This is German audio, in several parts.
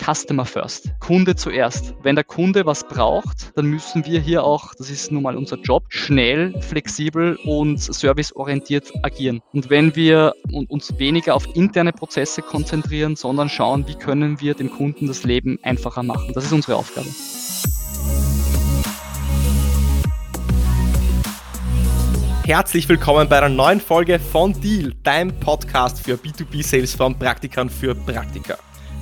Customer First. Kunde zuerst. Wenn der Kunde was braucht, dann müssen wir hier auch, das ist nun mal unser Job, schnell, flexibel und serviceorientiert agieren. Und wenn wir uns weniger auf interne Prozesse konzentrieren, sondern schauen, wie können wir dem Kunden das Leben einfacher machen. Das ist unsere Aufgabe. Herzlich willkommen bei einer neuen Folge von Deal, deinem Podcast für B2B-Sales von Praktikern für Praktiker.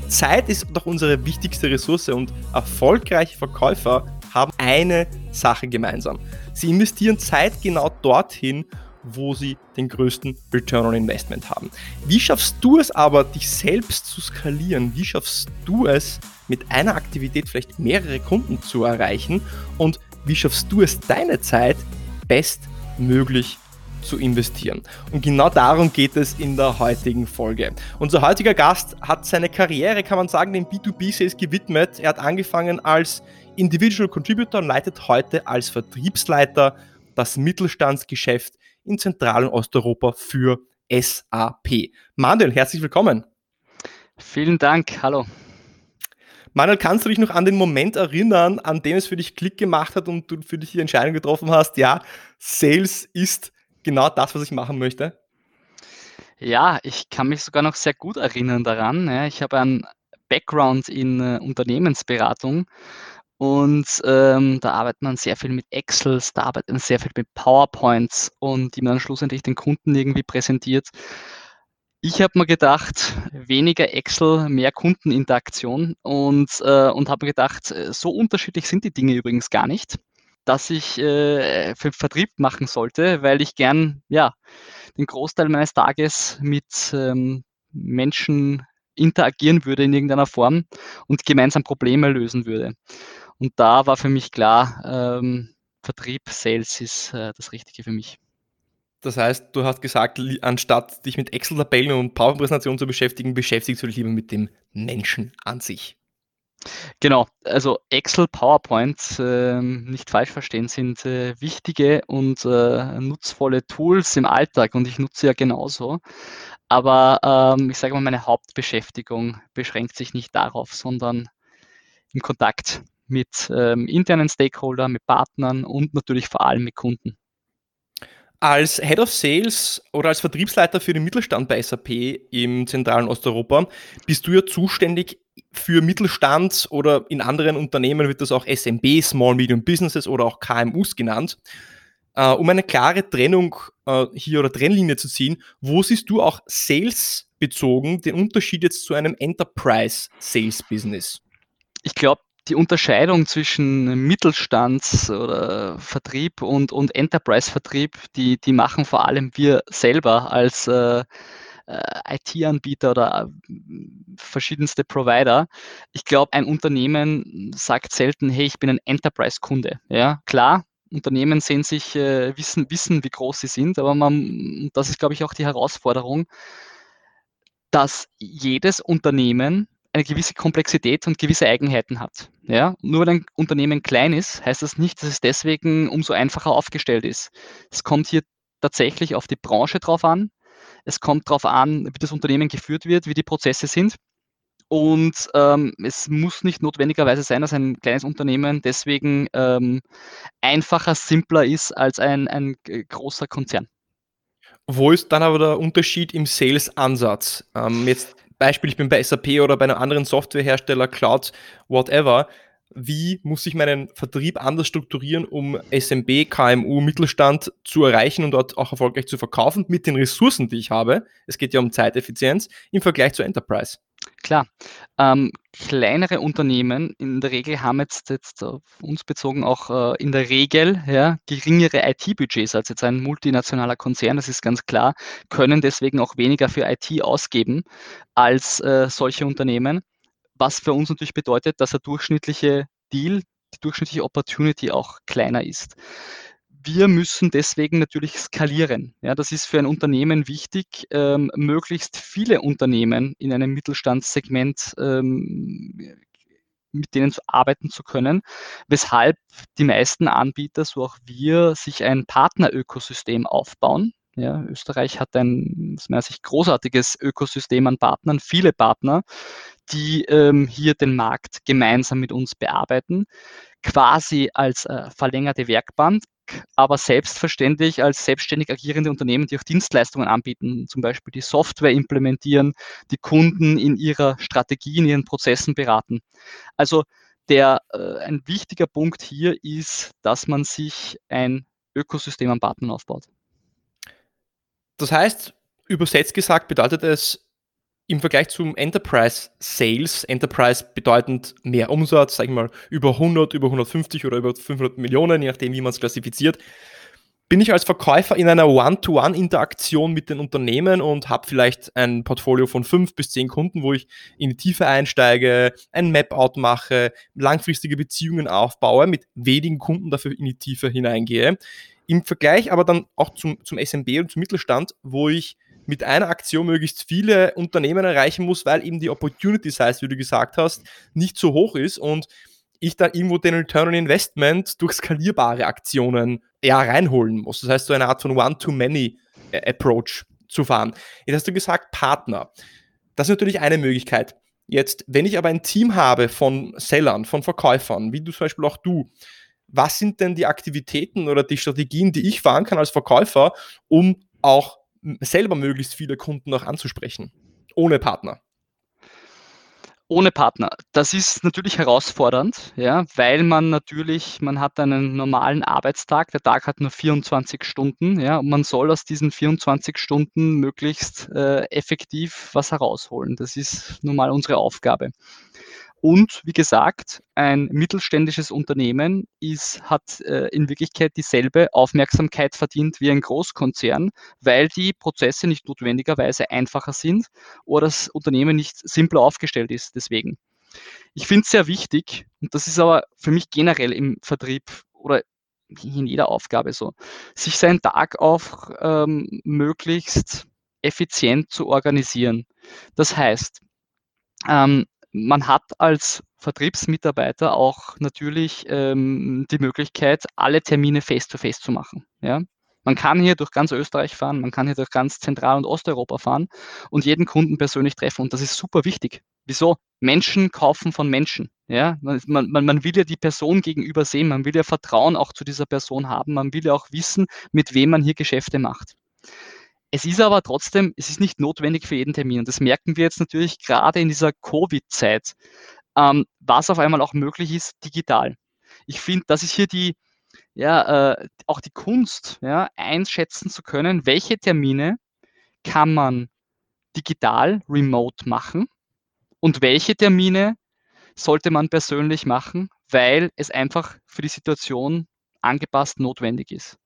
Zeit ist doch unsere wichtigste Ressource und erfolgreiche Verkäufer haben eine Sache gemeinsam. Sie investieren Zeit genau dorthin, wo sie den größten Return on Investment haben. Wie schaffst du es aber, dich selbst zu skalieren? Wie schaffst du es, mit einer Aktivität vielleicht mehrere Kunden zu erreichen? Und wie schaffst du es, deine Zeit best möglich zu investieren. Und genau darum geht es in der heutigen Folge. Unser heutiger Gast hat seine Karriere, kann man sagen, dem B2B-Sales gewidmet. Er hat angefangen als Individual Contributor und leitet heute als Vertriebsleiter das Mittelstandsgeschäft in Zentral- und Osteuropa für SAP. Manuel, herzlich willkommen. Vielen Dank, hallo. Manuel, kannst du dich noch an den Moment erinnern, an dem es für dich Klick gemacht hat und du für dich die Entscheidung getroffen hast, ja, Sales ist genau das, was ich machen möchte? Ja, ich kann mich sogar noch sehr gut erinnern daran. Ja, ich habe einen Background in äh, Unternehmensberatung und ähm, da arbeitet man sehr viel mit Excels, da arbeitet man sehr viel mit PowerPoints und die man dann schlussendlich den Kunden irgendwie präsentiert. Ich habe mir gedacht, weniger Excel, mehr Kundeninteraktion und, äh, und habe gedacht, äh, so unterschiedlich sind die Dinge übrigens gar nicht, dass ich äh, für Vertrieb machen sollte, weil ich gern ja, den Großteil meines Tages mit ähm, Menschen interagieren würde in irgendeiner Form und gemeinsam Probleme lösen würde. Und da war für mich klar, ähm, Vertrieb, Sales ist äh, das Richtige für mich. Das heißt, du hast gesagt, anstatt dich mit Excel-Tabellen und PowerPoint-Präsentationen zu beschäftigen, beschäftigst du dich lieber mit dem Menschen an sich. Genau, also Excel, PowerPoint, äh, nicht falsch verstehen, sind äh, wichtige und äh, nutzvolle Tools im Alltag und ich nutze ja genauso. Aber ähm, ich sage mal, meine Hauptbeschäftigung beschränkt sich nicht darauf, sondern im Kontakt mit ähm, internen Stakeholdern, mit Partnern und natürlich vor allem mit Kunden. Als Head of Sales oder als Vertriebsleiter für den Mittelstand bei SAP im zentralen Osteuropa bist du ja zuständig für Mittelstand oder in anderen Unternehmen wird das auch SMB, Small Medium Businesses oder auch KMUs genannt. Uh, um eine klare Trennung uh, hier oder Trennlinie zu ziehen, wo siehst du auch Sales bezogen den Unterschied jetzt zu einem Enterprise Sales Business? Ich glaube, die Unterscheidung zwischen Mittelstands- oder Vertrieb und, und Enterprise-Vertrieb, die, die machen vor allem wir selber als äh, äh IT-Anbieter oder äh, verschiedenste Provider. Ich glaube, ein Unternehmen sagt selten, hey, ich bin ein Enterprise-Kunde. Ja, klar, Unternehmen sehen sich, äh, wissen, wissen, wie groß sie sind, aber man, das ist, glaube ich, auch die Herausforderung, dass jedes Unternehmen eine gewisse Komplexität und gewisse Eigenheiten hat. Ja? Nur weil ein Unternehmen klein ist, heißt das nicht, dass es deswegen umso einfacher aufgestellt ist. Es kommt hier tatsächlich auf die Branche drauf an. Es kommt darauf an, wie das Unternehmen geführt wird, wie die Prozesse sind. Und ähm, es muss nicht notwendigerweise sein, dass ein kleines Unternehmen deswegen ähm, einfacher, simpler ist als ein, ein großer Konzern. Wo ist dann aber der Unterschied im Sales-Ansatz? Ähm, jetzt Beispiel, ich bin bei SAP oder bei einem anderen Softwarehersteller, Cloud, whatever. Wie muss ich meinen Vertrieb anders strukturieren, um SMB, KMU, Mittelstand zu erreichen und dort auch erfolgreich zu verkaufen mit den Ressourcen, die ich habe? Es geht ja um Zeiteffizienz im Vergleich zu Enterprise. Klar. Ähm, kleinere Unternehmen in der Regel haben jetzt, jetzt auf uns bezogen auch äh, in der Regel ja, geringere IT-Budgets als jetzt ein multinationaler Konzern, das ist ganz klar, können deswegen auch weniger für IT ausgeben als äh, solche Unternehmen, was für uns natürlich bedeutet, dass der durchschnittliche Deal, die durchschnittliche Opportunity auch kleiner ist wir müssen deswegen natürlich skalieren. Ja, das ist für ein Unternehmen wichtig, ähm, möglichst viele Unternehmen in einem Mittelstandssegment ähm, mit denen zu arbeiten zu können, weshalb die meisten Anbieter, so auch wir, sich ein Partnerökosystem aufbauen. Ja, Österreich hat ein aus meiner Sicht großartiges Ökosystem an Partnern, viele Partner, die ähm, hier den Markt gemeinsam mit uns bearbeiten, quasi als äh, verlängerte Werkbank, aber selbstverständlich als selbstständig agierende Unternehmen, die auch Dienstleistungen anbieten, zum Beispiel die Software implementieren, die Kunden in ihrer Strategie, in ihren Prozessen beraten. Also der, äh, ein wichtiger Punkt hier ist, dass man sich ein Ökosystem an Partnern aufbaut. Das heißt, übersetzt gesagt bedeutet es, im Vergleich zum Enterprise Sales, Enterprise bedeutend mehr Umsatz, sag ich mal, über 100, über 150 oder über 500 Millionen, je nachdem, wie man es klassifiziert, bin ich als Verkäufer in einer One-to-One-Interaktion mit den Unternehmen und habe vielleicht ein Portfolio von fünf bis zehn Kunden, wo ich in die Tiefe einsteige, ein Map-out mache, langfristige Beziehungen aufbaue, mit wenigen Kunden dafür in die Tiefe hineingehe. Im Vergleich aber dann auch zum, zum SMB und zum Mittelstand, wo ich mit einer Aktion möglichst viele Unternehmen erreichen muss, weil eben die Opportunity Size, wie du gesagt hast, nicht so hoch ist und ich dann irgendwo den Return on Investment durch skalierbare Aktionen ja, reinholen muss. Das heißt, so eine Art von One-to-Many-Approach zu fahren. Jetzt hast du gesagt, Partner. Das ist natürlich eine Möglichkeit. Jetzt, wenn ich aber ein Team habe von Sellern, von Verkäufern, wie du zum Beispiel auch du, was sind denn die Aktivitäten oder die Strategien, die ich fahren kann als Verkäufer, um auch selber möglichst viele Kunden noch anzusprechen, ohne Partner? ohne Partner. Das ist natürlich herausfordernd, ja, weil man natürlich, man hat einen normalen Arbeitstag, der Tag hat nur 24 Stunden, ja, und man soll aus diesen 24 Stunden möglichst äh, effektiv was herausholen. Das ist nun mal unsere Aufgabe. Und wie gesagt, ein mittelständisches Unternehmen ist, hat äh, in Wirklichkeit dieselbe Aufmerksamkeit verdient wie ein Großkonzern, weil die Prozesse nicht notwendigerweise einfacher sind oder das Unternehmen nicht simpler aufgestellt ist. Deswegen. Ich finde es sehr wichtig, und das ist aber für mich generell im Vertrieb oder in jeder Aufgabe so, sich seinen Tag auch ähm, möglichst effizient zu organisieren. Das heißt, ähm, man hat als Vertriebsmitarbeiter auch natürlich ähm, die Möglichkeit, alle Termine face-to-face -face zu machen. Ja? Man kann hier durch ganz Österreich fahren, man kann hier durch ganz Zentral- und Osteuropa fahren und jeden Kunden persönlich treffen. Und das ist super wichtig. Wieso? Menschen kaufen von Menschen. Ja? Man, man, man will ja die Person gegenüber sehen, man will ja Vertrauen auch zu dieser Person haben, man will ja auch wissen, mit wem man hier Geschäfte macht. Es ist aber trotzdem, es ist nicht notwendig für jeden Termin. Und das merken wir jetzt natürlich gerade in dieser Covid-Zeit, ähm, was auf einmal auch möglich ist, digital. Ich finde, das ist hier die, ja, äh, auch die Kunst, ja, einschätzen zu können, welche Termine kann man digital, remote machen und welche Termine sollte man persönlich machen, weil es einfach für die Situation angepasst notwendig ist.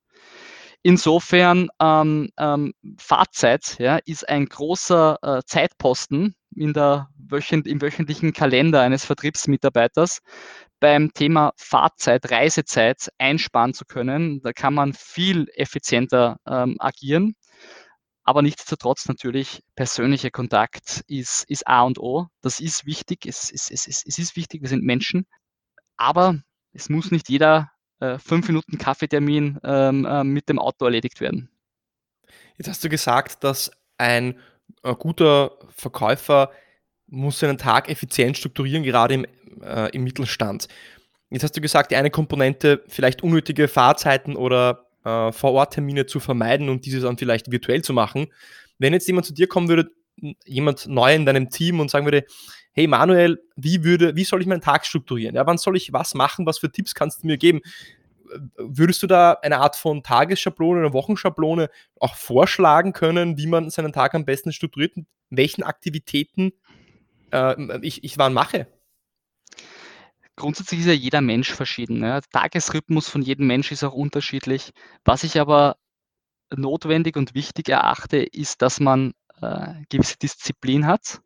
Insofern ähm, ähm, Fahrzeit ja, ist ein großer äh, Zeitposten in der wöchent, im wöchentlichen Kalender eines Vertriebsmitarbeiters. Beim Thema Fahrzeit, Reisezeit einsparen zu können, da kann man viel effizienter ähm, agieren. Aber nichtsdestotrotz natürlich persönlicher Kontakt ist, ist A und O. Das ist wichtig. Es, es, es, es ist wichtig. Wir sind Menschen. Aber es muss nicht jeder äh, fünf Minuten Kaffeetermin ähm, äh, mit dem Auto erledigt werden. Jetzt hast du gesagt, dass ein äh, guter Verkäufer muss seinen Tag effizient strukturieren, gerade im, äh, im Mittelstand. Jetzt hast du gesagt, die eine Komponente, vielleicht unnötige Fahrzeiten oder äh, Vor-Ort-Termine zu vermeiden und diese dann vielleicht virtuell zu machen. Wenn jetzt jemand zu dir kommen würde, jemand neu in deinem Team und sagen würde, hey Manuel, wie, würde, wie soll ich meinen Tag strukturieren? Ja, wann soll ich was machen? Was für Tipps kannst du mir geben? Würdest du da eine Art von Tagesschablone oder Wochenschablone auch vorschlagen können, wie man seinen Tag am besten strukturiert, und welchen Aktivitäten äh, ich, ich wann mache? Grundsätzlich ist ja jeder Mensch verschieden. Ne? Der Tagesrhythmus von jedem Mensch ist auch unterschiedlich. Was ich aber notwendig und wichtig erachte, ist, dass man äh, gewisse Disziplin hat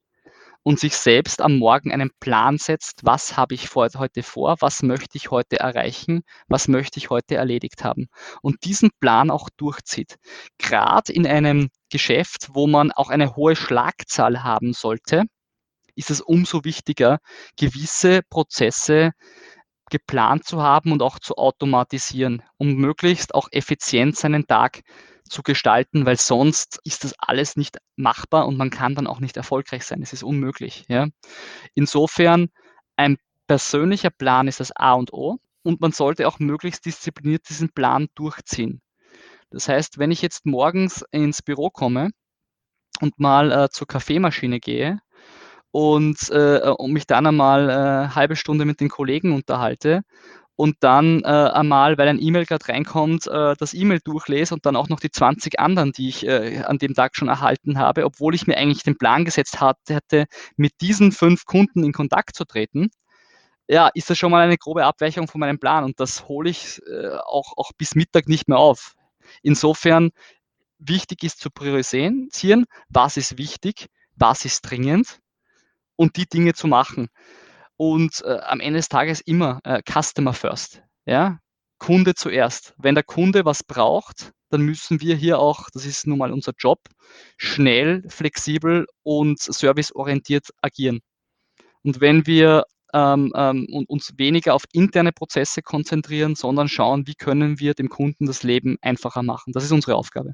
und sich selbst am Morgen einen Plan setzt, was habe ich vor, heute vor, was möchte ich heute erreichen, was möchte ich heute erledigt haben und diesen Plan auch durchzieht. Gerade in einem Geschäft, wo man auch eine hohe Schlagzahl haben sollte, ist es umso wichtiger, gewisse Prozesse geplant zu haben und auch zu automatisieren, um möglichst auch effizient seinen Tag zu gestalten, weil sonst ist das alles nicht machbar und man kann dann auch nicht erfolgreich sein. Es ist unmöglich. Ja? Insofern, ein persönlicher Plan ist das A und O und man sollte auch möglichst diszipliniert diesen Plan durchziehen. Das heißt, wenn ich jetzt morgens ins Büro komme und mal äh, zur Kaffeemaschine gehe und, äh, und mich dann einmal äh, halbe Stunde mit den Kollegen unterhalte und dann äh, einmal, weil ein E-Mail gerade reinkommt, äh, das E-Mail durchlese und dann auch noch die 20 anderen, die ich äh, an dem Tag schon erhalten habe, obwohl ich mir eigentlich den Plan gesetzt hatte, mit diesen fünf Kunden in Kontakt zu treten, ja, ist das schon mal eine grobe Abweichung von meinem Plan und das hole ich äh, auch, auch bis Mittag nicht mehr auf. Insofern wichtig ist zu priorisieren, was ist wichtig, was ist dringend und die Dinge zu machen und äh, am Ende des Tages immer äh, Customer First. Ja? Kunde zuerst. Wenn der Kunde was braucht, dann müssen wir hier auch, das ist nun mal unser Job, schnell, flexibel und serviceorientiert agieren. Und wenn wir ähm, ähm, uns weniger auf interne Prozesse konzentrieren, sondern schauen, wie können wir dem Kunden das Leben einfacher machen. Das ist unsere Aufgabe.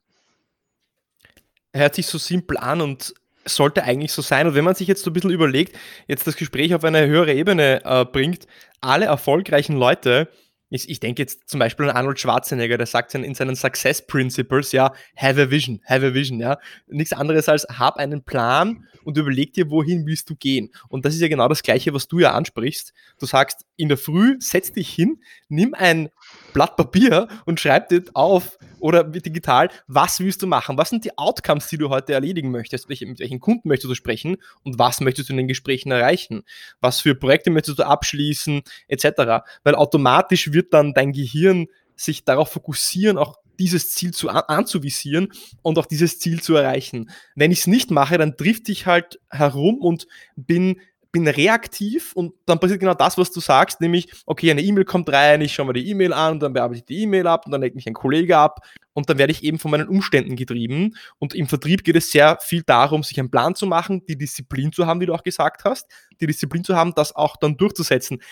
Hört sich so simpel an und sollte eigentlich so sein. Und wenn man sich jetzt so ein bisschen überlegt, jetzt das Gespräch auf eine höhere Ebene äh, bringt, alle erfolgreichen Leute, ich, ich denke jetzt zum Beispiel an Arnold Schwarzenegger, der sagt in seinen Success Principles, ja, have a vision, have a vision, ja. Nichts anderes als hab einen Plan und überleg dir, wohin willst du gehen. Und das ist ja genau das Gleiche, was du ja ansprichst. Du sagst, in der Früh setz dich hin, nimm ein Blatt Papier und schreib dir auf oder digital, was willst du machen? Was sind die Outcomes, die du heute erledigen möchtest? Mit welchen Kunden möchtest du sprechen und was möchtest du in den Gesprächen erreichen? Was für Projekte möchtest du abschließen, etc. Weil automatisch wird dann dein Gehirn sich darauf fokussieren, auch dieses Ziel zu, anzuvisieren und auch dieses Ziel zu erreichen. Wenn ich es nicht mache, dann trifft ich halt herum und bin bin reaktiv und dann passiert genau das, was du sagst, nämlich, okay, eine E-Mail kommt rein, ich schaue mir die E-Mail an und dann bearbeite ich die E-Mail ab und dann legt mich ein Kollege ab und dann werde ich eben von meinen Umständen getrieben. Und im Vertrieb geht es sehr viel darum, sich einen Plan zu machen, die Disziplin zu haben, wie du auch gesagt hast, die Disziplin zu haben, das auch dann durchzusetzen.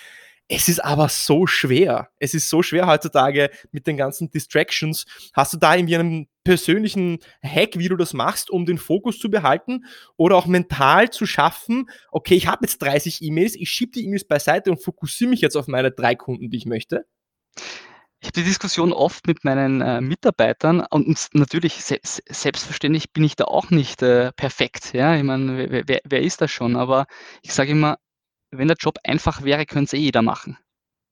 Es ist aber so schwer. Es ist so schwer heutzutage mit den ganzen Distractions. Hast du da irgendwie einen persönlichen Hack, wie du das machst, um den Fokus zu behalten oder auch mental zu schaffen, okay, ich habe jetzt 30 E-Mails, ich schiebe die E-Mails beiseite und fokussiere mich jetzt auf meine drei Kunden, die ich möchte? Ich habe die Diskussion oft mit meinen äh, Mitarbeitern und natürlich, se selbstverständlich bin ich da auch nicht äh, perfekt. Ja? Ich meine, wer, wer, wer ist das schon? Aber ich sage immer, wenn der Job einfach wäre, könnte es eh jeder machen.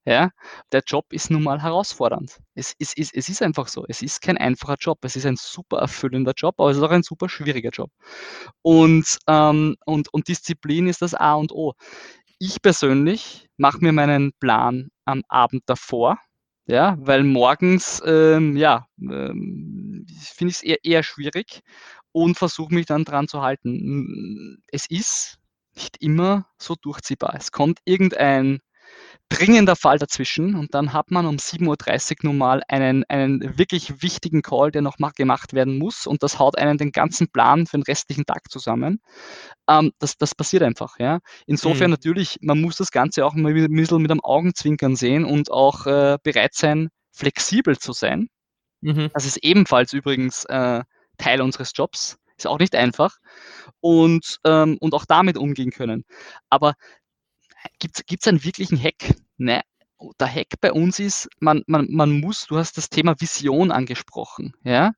Ja, der Job ist nun mal herausfordernd. Es, es, es, es ist einfach so. Es ist kein einfacher Job. Es ist ein super erfüllender Job, aber es ist auch ein super schwieriger Job. Und, ähm, und, und Disziplin ist das A und O. Ich persönlich mache mir meinen Plan am Abend davor, ja, weil morgens, ähm, ja, ähm, finde ich es eher, eher schwierig und versuche mich dann dran zu halten. Es ist nicht immer so durchziehbar. Es kommt irgendein dringender Fall dazwischen und dann hat man um 7.30 Uhr nun mal einen, einen wirklich wichtigen Call, der noch mal gemacht werden muss und das haut einen den ganzen Plan für den restlichen Tag zusammen. Ähm, das, das passiert einfach. Ja. Insofern mhm. natürlich, man muss das Ganze auch mal ein bisschen mit einem Augenzwinkern sehen und auch äh, bereit sein, flexibel zu sein. Mhm. Das ist ebenfalls übrigens äh, Teil unseres Jobs. Ist auch nicht einfach. Und, ähm, und auch damit umgehen können. Aber gibt es einen wirklichen Hack? Nein. Der Hack bei uns ist, man, man, man muss, du hast das Thema Vision angesprochen, ja.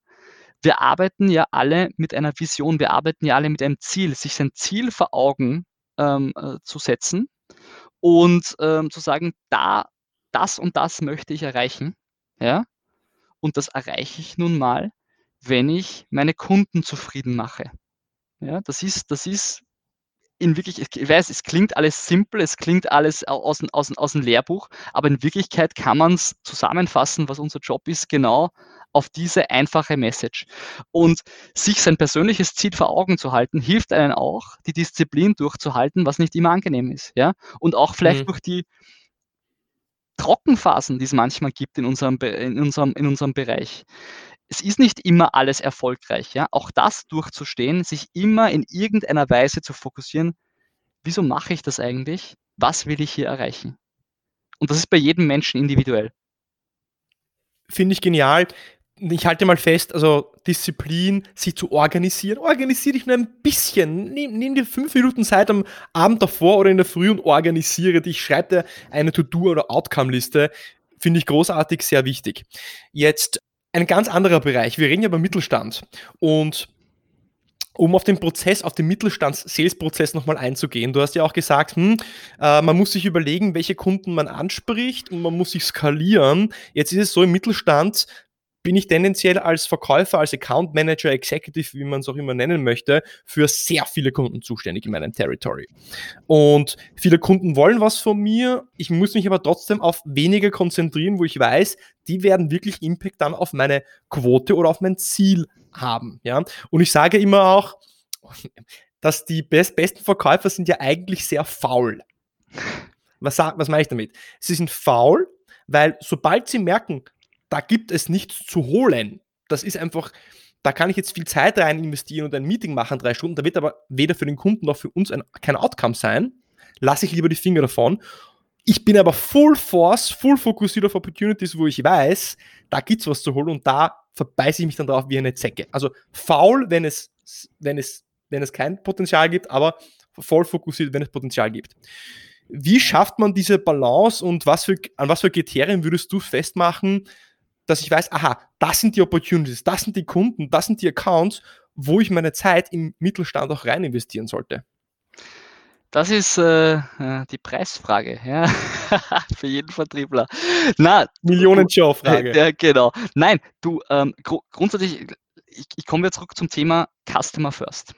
Wir arbeiten ja alle mit einer Vision, wir arbeiten ja alle mit einem Ziel, sich sein Ziel vor Augen ähm, äh, zu setzen und ähm, zu sagen, da, das und das möchte ich erreichen, ja. Und das erreiche ich nun mal, wenn ich meine Kunden zufrieden mache. Ja, das ist, das ist in wirklich, ich weiß, es klingt alles simpel, es klingt alles aus, aus, aus dem Lehrbuch, aber in Wirklichkeit kann man es zusammenfassen, was unser Job ist, genau auf diese einfache Message. Und sich sein persönliches Ziel vor Augen zu halten, hilft einen auch, die Disziplin durchzuhalten, was nicht immer angenehm ist. Ja? Und auch vielleicht mhm. durch die Trockenphasen, die es manchmal gibt in unserem, in unserem, in unserem Bereich es ist nicht immer alles erfolgreich. Ja? Auch das durchzustehen, sich immer in irgendeiner Weise zu fokussieren, wieso mache ich das eigentlich? Was will ich hier erreichen? Und das ist bei jedem Menschen individuell. Finde ich genial. ich halte mal fest, also Disziplin, sich zu organisieren. Organisiere dich nur ein bisschen. Nimm, nimm, dir fünf Minuten Zeit am Abend davor oder in der Früh und organisiere dich. Schreib dir eine To-Do- oder Outcome-Liste. Finde ich großartig, sehr wichtig. Jetzt ein ganz anderer Bereich. Wir reden ja über Mittelstand. Und um auf den Prozess, auf den Mittelstands-Sales-Prozess nochmal einzugehen. Du hast ja auch gesagt, hm, äh, man muss sich überlegen, welche Kunden man anspricht und man muss sich skalieren. Jetzt ist es so im Mittelstand, bin ich tendenziell als Verkäufer, als Account Manager, Executive, wie man es auch immer nennen möchte, für sehr viele Kunden zuständig in meinem Territory. Und viele Kunden wollen was von mir. Ich muss mich aber trotzdem auf wenige konzentrieren, wo ich weiß, die werden wirklich Impact dann auf meine Quote oder auf mein Ziel haben. Ja? Und ich sage immer auch, dass die best besten Verkäufer sind ja eigentlich sehr faul. Was, was meine ich damit? Sie sind faul, weil sobald sie merken, da gibt es nichts zu holen. Das ist einfach, da kann ich jetzt viel Zeit rein investieren und ein Meeting machen, drei Stunden. Da wird aber weder für den Kunden noch für uns ein, kein Outcome sein. Lasse ich lieber die Finger davon. Ich bin aber full force, full fokussiert auf Opportunities, wo ich weiß, da gibt es was zu holen und da verbeiße ich mich dann drauf wie eine Zecke. Also faul, wenn es, wenn es, wenn es kein Potenzial gibt, aber voll fokussiert, wenn es Potenzial gibt. Wie schafft man diese Balance und was für, an was für Kriterien würdest du festmachen, dass ich weiß, aha, das sind die Opportunities, das sind die Kunden, das sind die Accounts, wo ich meine Zeit im Mittelstand auch rein investieren sollte? Das ist äh, äh die Preisfrage, ja, für jeden Vertriebler. Na, Millionen-Show-Frage. Ja, genau. Nein, du, ähm, gr grundsätzlich, ich, ich komme jetzt zurück zum Thema Customer First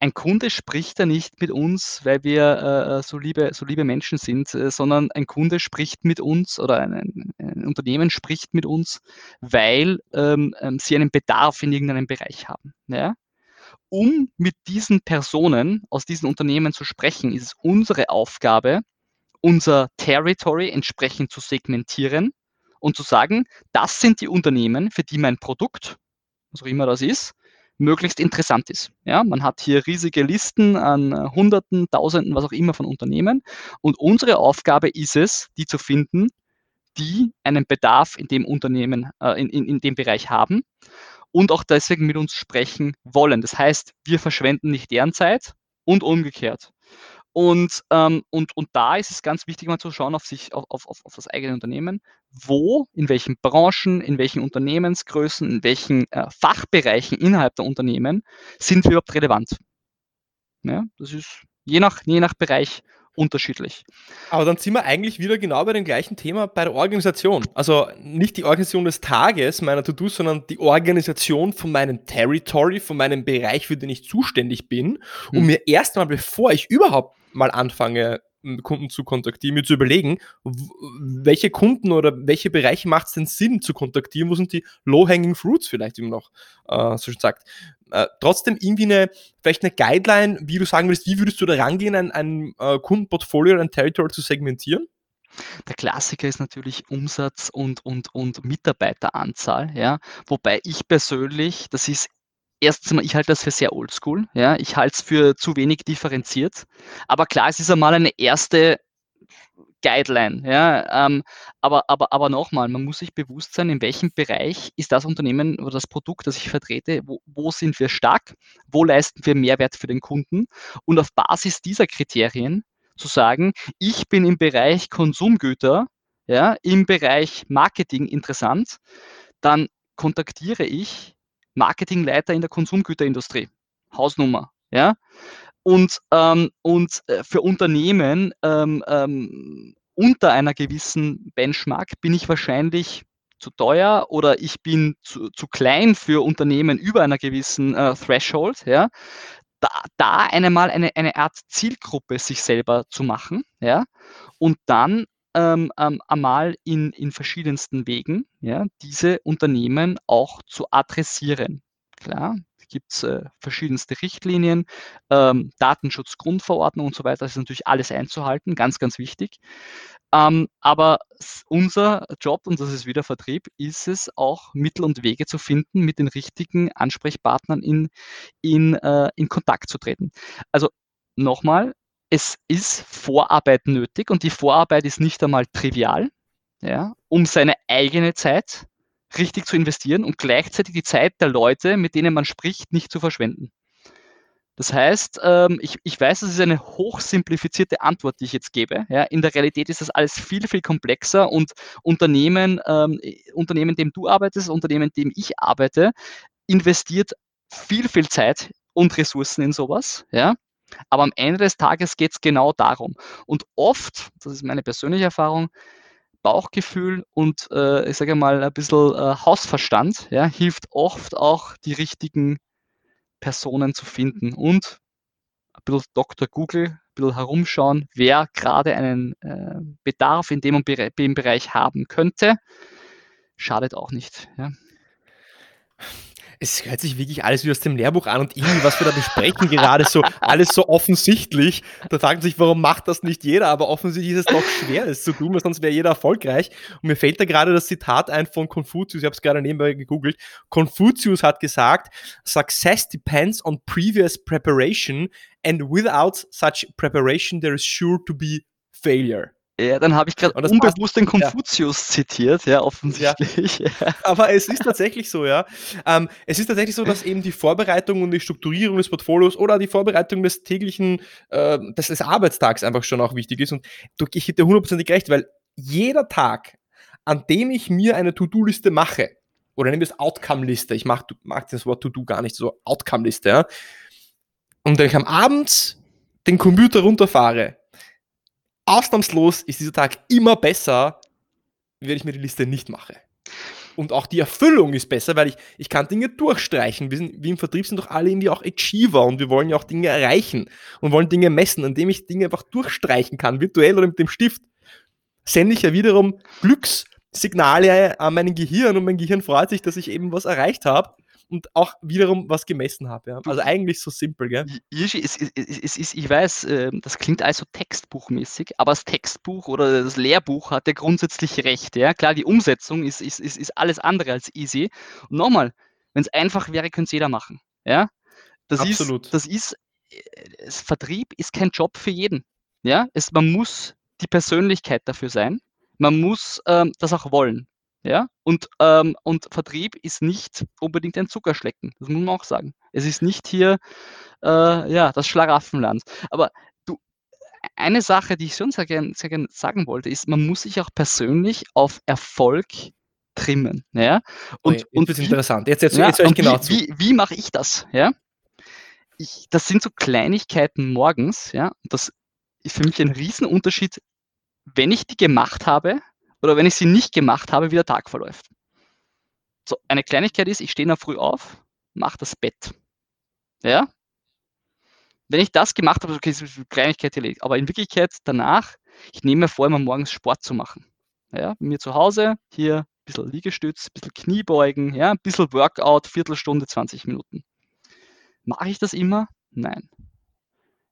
ein Kunde spricht da nicht mit uns, weil wir äh, äh, so, liebe, so liebe Menschen sind, äh, sondern ein Kunde spricht mit uns oder ein, ein Unternehmen spricht mit uns, weil ähm, ähm, sie einen Bedarf in irgendeinem Bereich haben. Ja? Um mit diesen Personen aus diesen Unternehmen zu sprechen, ist es unsere Aufgabe, unser Territory entsprechend zu segmentieren und zu sagen, das sind die Unternehmen, für die mein Produkt, was auch immer das ist, möglichst interessant ist. Ja, man hat hier riesige Listen an äh, Hunderten, Tausenden, was auch immer von Unternehmen. Und unsere Aufgabe ist es, die zu finden, die einen Bedarf in dem Unternehmen, äh, in, in, in dem Bereich haben und auch deswegen mit uns sprechen wollen. Das heißt, wir verschwenden nicht deren Zeit und umgekehrt. Und, ähm, und, und da ist es ganz wichtig, mal zu schauen auf sich, auf, auf, auf das eigene Unternehmen. Wo, in welchen Branchen, in welchen Unternehmensgrößen, in welchen äh, Fachbereichen innerhalb der Unternehmen sind wir überhaupt relevant? Ja, das ist je nach, je nach Bereich unterschiedlich. Aber dann sind wir eigentlich wieder genau bei dem gleichen Thema bei der Organisation. Also nicht die Organisation des Tages meiner To-Dos, sondern die Organisation von meinem Territory, von meinem Bereich, für den ich zuständig bin, hm. mir erstmal, bevor ich überhaupt mal anfange, Kunden zu kontaktieren, mir zu überlegen, welche Kunden oder welche Bereiche macht es denn Sinn zu kontaktieren, wo sind die low-hanging fruits vielleicht immer noch, äh, so schon sagt. Äh, trotzdem irgendwie eine, vielleicht eine Guideline, wie du sagen würdest, wie würdest du da rangehen, ein, ein äh, Kundenportfolio oder ein Territory zu segmentieren? Der Klassiker ist natürlich Umsatz und, und, und Mitarbeiteranzahl, ja. Wobei ich persönlich, das ist erstens mal, ich halte das für sehr oldschool. Ja? Ich halte es für zu wenig differenziert. Aber klar, es ist einmal eine erste Guideline. Ja? Ähm, aber aber, aber nochmal, man muss sich bewusst sein, in welchem Bereich ist das Unternehmen oder das Produkt, das ich vertrete, wo, wo sind wir stark, wo leisten wir Mehrwert für den Kunden und auf Basis dieser Kriterien zu sagen, ich bin im Bereich Konsumgüter, ja, im Bereich Marketing interessant, dann kontaktiere ich Marketingleiter in der Konsumgüterindustrie. Hausnummer. Ja? Und, ähm, und äh, für Unternehmen ähm, ähm, unter einer gewissen Benchmark bin ich wahrscheinlich zu teuer oder ich bin zu, zu klein für Unternehmen über einer gewissen äh, Threshold. Ja? Da, da einmal eine, eine Art Zielgruppe sich selber zu machen ja? und dann ähm, ähm, einmal in, in verschiedensten Wegen, ja, diese Unternehmen auch zu adressieren. Klar, gibt es äh, verschiedenste Richtlinien, ähm, Datenschutzgrundverordnung und so weiter. Das ist natürlich alles einzuhalten, ganz, ganz wichtig. Ähm, aber unser Job, und das ist wieder Vertrieb, ist es auch Mittel und Wege zu finden, mit den richtigen Ansprechpartnern in, in, äh, in Kontakt zu treten. Also nochmal, es ist Vorarbeit nötig und die Vorarbeit ist nicht einmal trivial, ja, um seine eigene Zeit richtig zu investieren und gleichzeitig die Zeit der Leute, mit denen man spricht, nicht zu verschwenden. Das heißt, ähm, ich, ich weiß, das ist eine hochsimplifizierte Antwort, die ich jetzt gebe. Ja, in der Realität ist das alles viel, viel komplexer und Unternehmen, ähm, Unternehmen, dem du arbeitest, Unternehmen, dem ich arbeite, investiert viel, viel Zeit und Ressourcen in sowas. Ja, aber am Ende des Tages geht es genau darum. Und oft, das ist meine persönliche Erfahrung, Bauchgefühl und äh, ich sage mal ein bisschen äh, Hausverstand ja, hilft oft auch die richtigen Personen zu finden und ein bisschen Dr. Google, ein bisschen herumschauen, wer gerade einen äh, Bedarf in dem, dem Bereich haben könnte, schadet auch nicht. Ja es hört sich wirklich alles wie aus dem Lehrbuch an und irgendwie, was wir da besprechen, gerade so, alles so offensichtlich. Da fragt sich, warum macht das nicht jeder? Aber offensichtlich ist es doch schwer, es zu tun, weil sonst wäre jeder erfolgreich. Und mir fällt da gerade das Zitat ein von Konfuzius, ich habe es gerade nebenbei gegoogelt. Konfuzius hat gesagt, Success depends on previous preparation and without such preparation there is sure to be failure. Ja, dann habe ich gerade unbewusst den Konfuzius ja. zitiert, ja, offensichtlich. Ja. Aber es ist tatsächlich so, ja. Ähm, es ist tatsächlich so, dass eben die Vorbereitung und die Strukturierung des Portfolios oder die Vorbereitung des täglichen, äh, des, des Arbeitstags einfach schon auch wichtig ist. Und ich hätte hundertprozentig recht, weil jeder Tag, an dem ich mir eine To-Do-Liste mache, oder nehmen wir es Outcome-Liste, ich mag, mag das Wort To-Do gar nicht so, Outcome-Liste, ja. Und wenn ich am Abend den Computer runterfahre, ausnahmslos ist dieser Tag immer besser, wenn ich mir die Liste nicht mache. Und auch die Erfüllung ist besser, weil ich, ich kann Dinge durchstreichen. Wir, sind, wir im Vertrieb sind doch alle irgendwie auch Achiever und wir wollen ja auch Dinge erreichen und wollen Dinge messen. Indem ich Dinge einfach durchstreichen kann, virtuell oder mit dem Stift, sende ich ja wiederum Glückssignale an mein Gehirn und mein Gehirn freut sich, dass ich eben was erreicht habe und auch wiederum was gemessen habe. Ja. Also eigentlich so simpel, gell? Es, es, ist, ich weiß, ähm, das klingt also textbuchmäßig, aber das Textbuch oder das Lehrbuch hat ja grundsätzlich recht. Ja? Klar, die Umsetzung ist, ist, ist, ist alles andere als easy. Und nochmal, wenn es einfach wäre, könnte es jeder machen. Ja? Das Absolut. Ist, das ist, äh, Vertrieb ist kein Job für jeden. Ja? Es, man muss die Persönlichkeit dafür sein. Man muss ähm, das auch wollen. Ja, und, ähm, und Vertrieb ist nicht unbedingt ein Zuckerschlecken. Das muss man auch sagen. Es ist nicht hier äh, ja, das Schlaraffenland. Aber du, eine Sache, die ich schon sehr gerne sehr gern sagen wollte, ist, man muss sich auch persönlich auf Erfolg trimmen. Ja? Und, okay, und das ist interessant. Jetzt, jetzt, ja, jetzt höre ich genau wie, zu. Wie, wie mache ich das? Ja? Ich, das sind so Kleinigkeiten morgens. Ja? Das ist für mich ein Riesenunterschied, wenn ich die gemacht habe oder wenn ich sie nicht gemacht habe, wie der Tag verläuft. So, eine Kleinigkeit ist, ich stehe noch früh auf, mache das Bett. Ja? Wenn ich das gemacht habe, okay, ist eine Kleinigkeit erledigt. Aber in Wirklichkeit danach, ich nehme mir vor, immer morgens Sport zu machen. Ja, mir zu Hause, hier ein bisschen Liegestütz, ein bisschen Kniebeugen, ja, ein bisschen Workout, Viertelstunde, 20 Minuten. Mache ich das immer? Nein.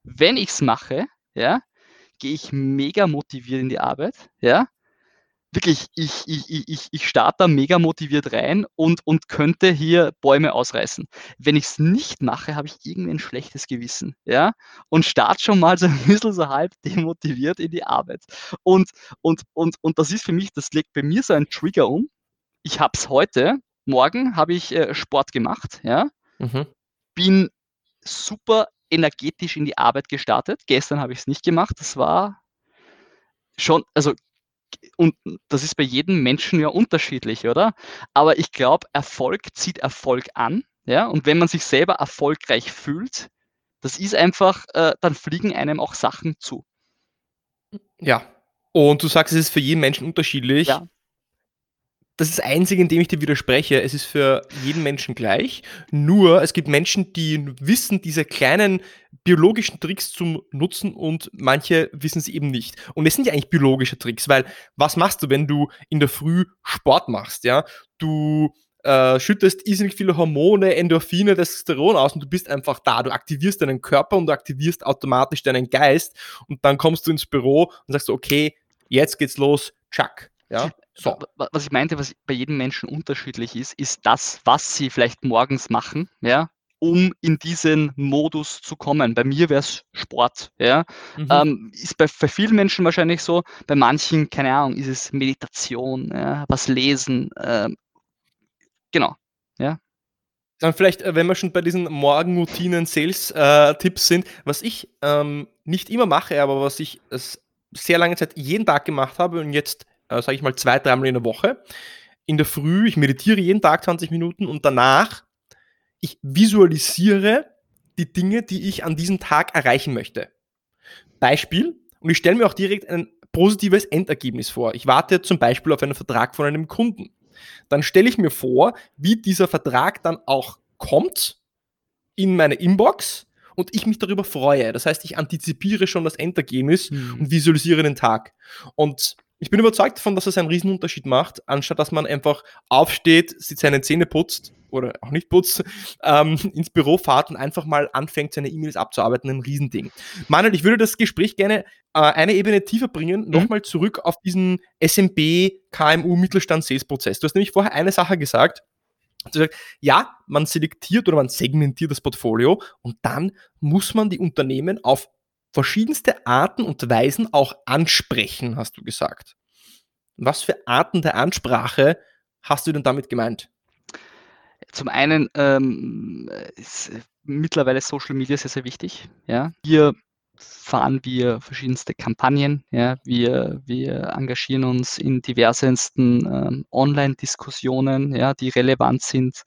Wenn ich es mache, ja, gehe ich mega motiviert in die Arbeit, ja, wirklich, ich, ich, ich, ich starte da mega motiviert rein und, und könnte hier Bäume ausreißen. Wenn ich es nicht mache, habe ich irgendwie ein schlechtes Gewissen, ja, und starte schon mal so ein bisschen so halb demotiviert in die Arbeit. Und, und, und, und das ist für mich, das legt bei mir so ein Trigger um. Ich habe es heute, morgen habe ich äh, Sport gemacht, ja, mhm. bin super energetisch in die Arbeit gestartet. Gestern habe ich es nicht gemacht. Das war schon, also und das ist bei jedem Menschen ja unterschiedlich, oder? Aber ich glaube, Erfolg zieht Erfolg an. Ja? Und wenn man sich selber erfolgreich fühlt, das ist einfach, äh, dann fliegen einem auch Sachen zu. Ja. Und du sagst, es ist für jeden Menschen unterschiedlich. Ja das ist das Einzige, in dem ich dir widerspreche. Es ist für jeden Menschen gleich. Nur es gibt Menschen, die wissen, diese kleinen biologischen Tricks zum Nutzen und manche wissen sie eben nicht. Und es sind ja eigentlich biologische Tricks, weil was machst du, wenn du in der Früh Sport machst? Ja, du äh, schüttest irrsinnig viele Hormone, Endorphine, Testosteron aus und du bist einfach da. Du aktivierst deinen Körper und du aktivierst automatisch deinen Geist und dann kommst du ins Büro und sagst, okay, jetzt geht's los, Chuck. Ja, so. Was ich meinte, was bei jedem Menschen unterschiedlich ist, ist das, was sie vielleicht morgens machen, ja, um in diesen Modus zu kommen. Bei mir wäre es Sport. Ja? Mhm. Ähm, ist bei, bei vielen Menschen wahrscheinlich so, bei manchen, keine Ahnung, ist es Meditation, ja? was lesen, äh, Genau, ja. Dann vielleicht, äh, wenn wir schon bei diesen Morgenroutinen, Sales-Tipps äh, sind, was ich ähm, nicht immer mache, aber was ich sehr lange Zeit jeden Tag gemacht habe und jetzt, äh, sage ich mal, zwei, dreimal in der Woche. In der Früh, ich meditiere jeden Tag 20 Minuten und danach, ich visualisiere die Dinge, die ich an diesem Tag erreichen möchte. Beispiel, und ich stelle mir auch direkt ein positives Endergebnis vor. Ich warte zum Beispiel auf einen Vertrag von einem Kunden. Dann stelle ich mir vor, wie dieser Vertrag dann auch kommt in meine Inbox und ich mich darüber freue. Das heißt, ich antizipiere schon das Endergebnis mhm. und visualisiere den Tag. Und ich bin überzeugt davon, dass es einen Riesenunterschied macht, anstatt dass man einfach aufsteht, sich seine Zähne putzt oder auch nicht putzt, ähm, ins Büro fahrt und einfach mal anfängt, seine E-Mails abzuarbeiten. Ein Riesending. Manuel, ich würde das Gespräch gerne äh, eine Ebene tiefer bringen, mhm. nochmal zurück auf diesen SMB, KMU, Mittelstand, Sales-Prozess. Du hast nämlich vorher eine Sache gesagt, ja, man selektiert oder man segmentiert das Portfolio und dann muss man die Unternehmen auf verschiedenste Arten und Weisen auch ansprechen, hast du gesagt. Was für Arten der Ansprache hast du denn damit gemeint? Zum einen ähm, ist mittlerweile Social Media sehr, sehr wichtig. Ja. Hier fahren wir verschiedenste Kampagnen. Ja. Wir, wir engagieren uns in diversesten ähm, Online-Diskussionen, ja, die relevant sind.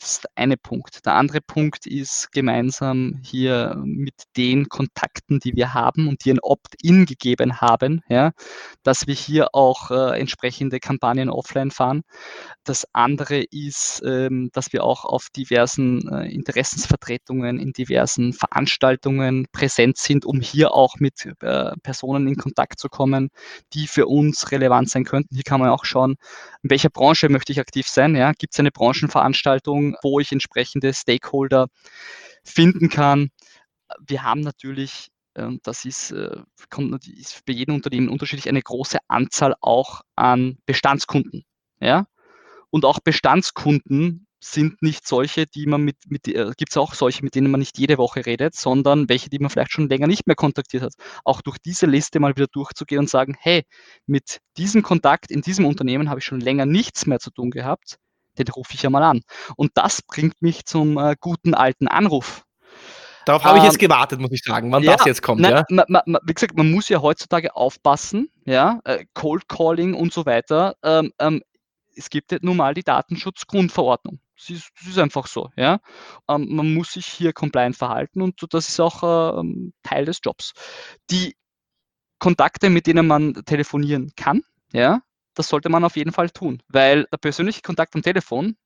Das ist der eine Punkt. Der andere Punkt ist gemeinsam hier mit den Kontakten, die wir haben und die ein Opt-in gegeben haben, ja, dass wir hier auch äh, entsprechende Kampagnen offline fahren. Das andere ist, ähm, dass wir auch auf diversen äh, Interessensvertretungen in diversen Veranstaltungen präsent sind, um hier auch mit äh, Personen in Kontakt zu kommen, die für uns relevant sein könnten. Hier kann man auch schauen, in welcher Branche möchte ich aktiv sein. Ja? Gibt es eine Branchenveranstaltung? Wo ich entsprechende Stakeholder finden kann. Wir haben natürlich, ähm, das ist, äh, kommt, ist bei jedem Unternehmen unterschiedlich, eine große Anzahl auch an Bestandskunden. Ja? Und auch Bestandskunden sind nicht solche, die man mit, mit äh, gibt es auch solche, mit denen man nicht jede Woche redet, sondern welche, die man vielleicht schon länger nicht mehr kontaktiert hat. Auch durch diese Liste mal wieder durchzugehen und sagen, hey, mit diesem Kontakt in diesem Unternehmen habe ich schon länger nichts mehr zu tun gehabt den rufe ich ja mal an. Und das bringt mich zum äh, guten alten Anruf. Darauf habe ich jetzt ähm, gewartet, muss ich sagen, wann ja, das jetzt kommt. Na, ja? ma, ma, wie gesagt, man muss ja heutzutage aufpassen, ja, äh, Cold Calling und so weiter. Ähm, ähm, es gibt nun mal die Datenschutzgrundverordnung. Das ist, das ist einfach so. Ja? Ähm, man muss sich hier compliant verhalten und das ist auch äh, Teil des Jobs. Die Kontakte, mit denen man telefonieren kann, ja, das sollte man auf jeden Fall tun, weil der persönliche Kontakt am Telefon,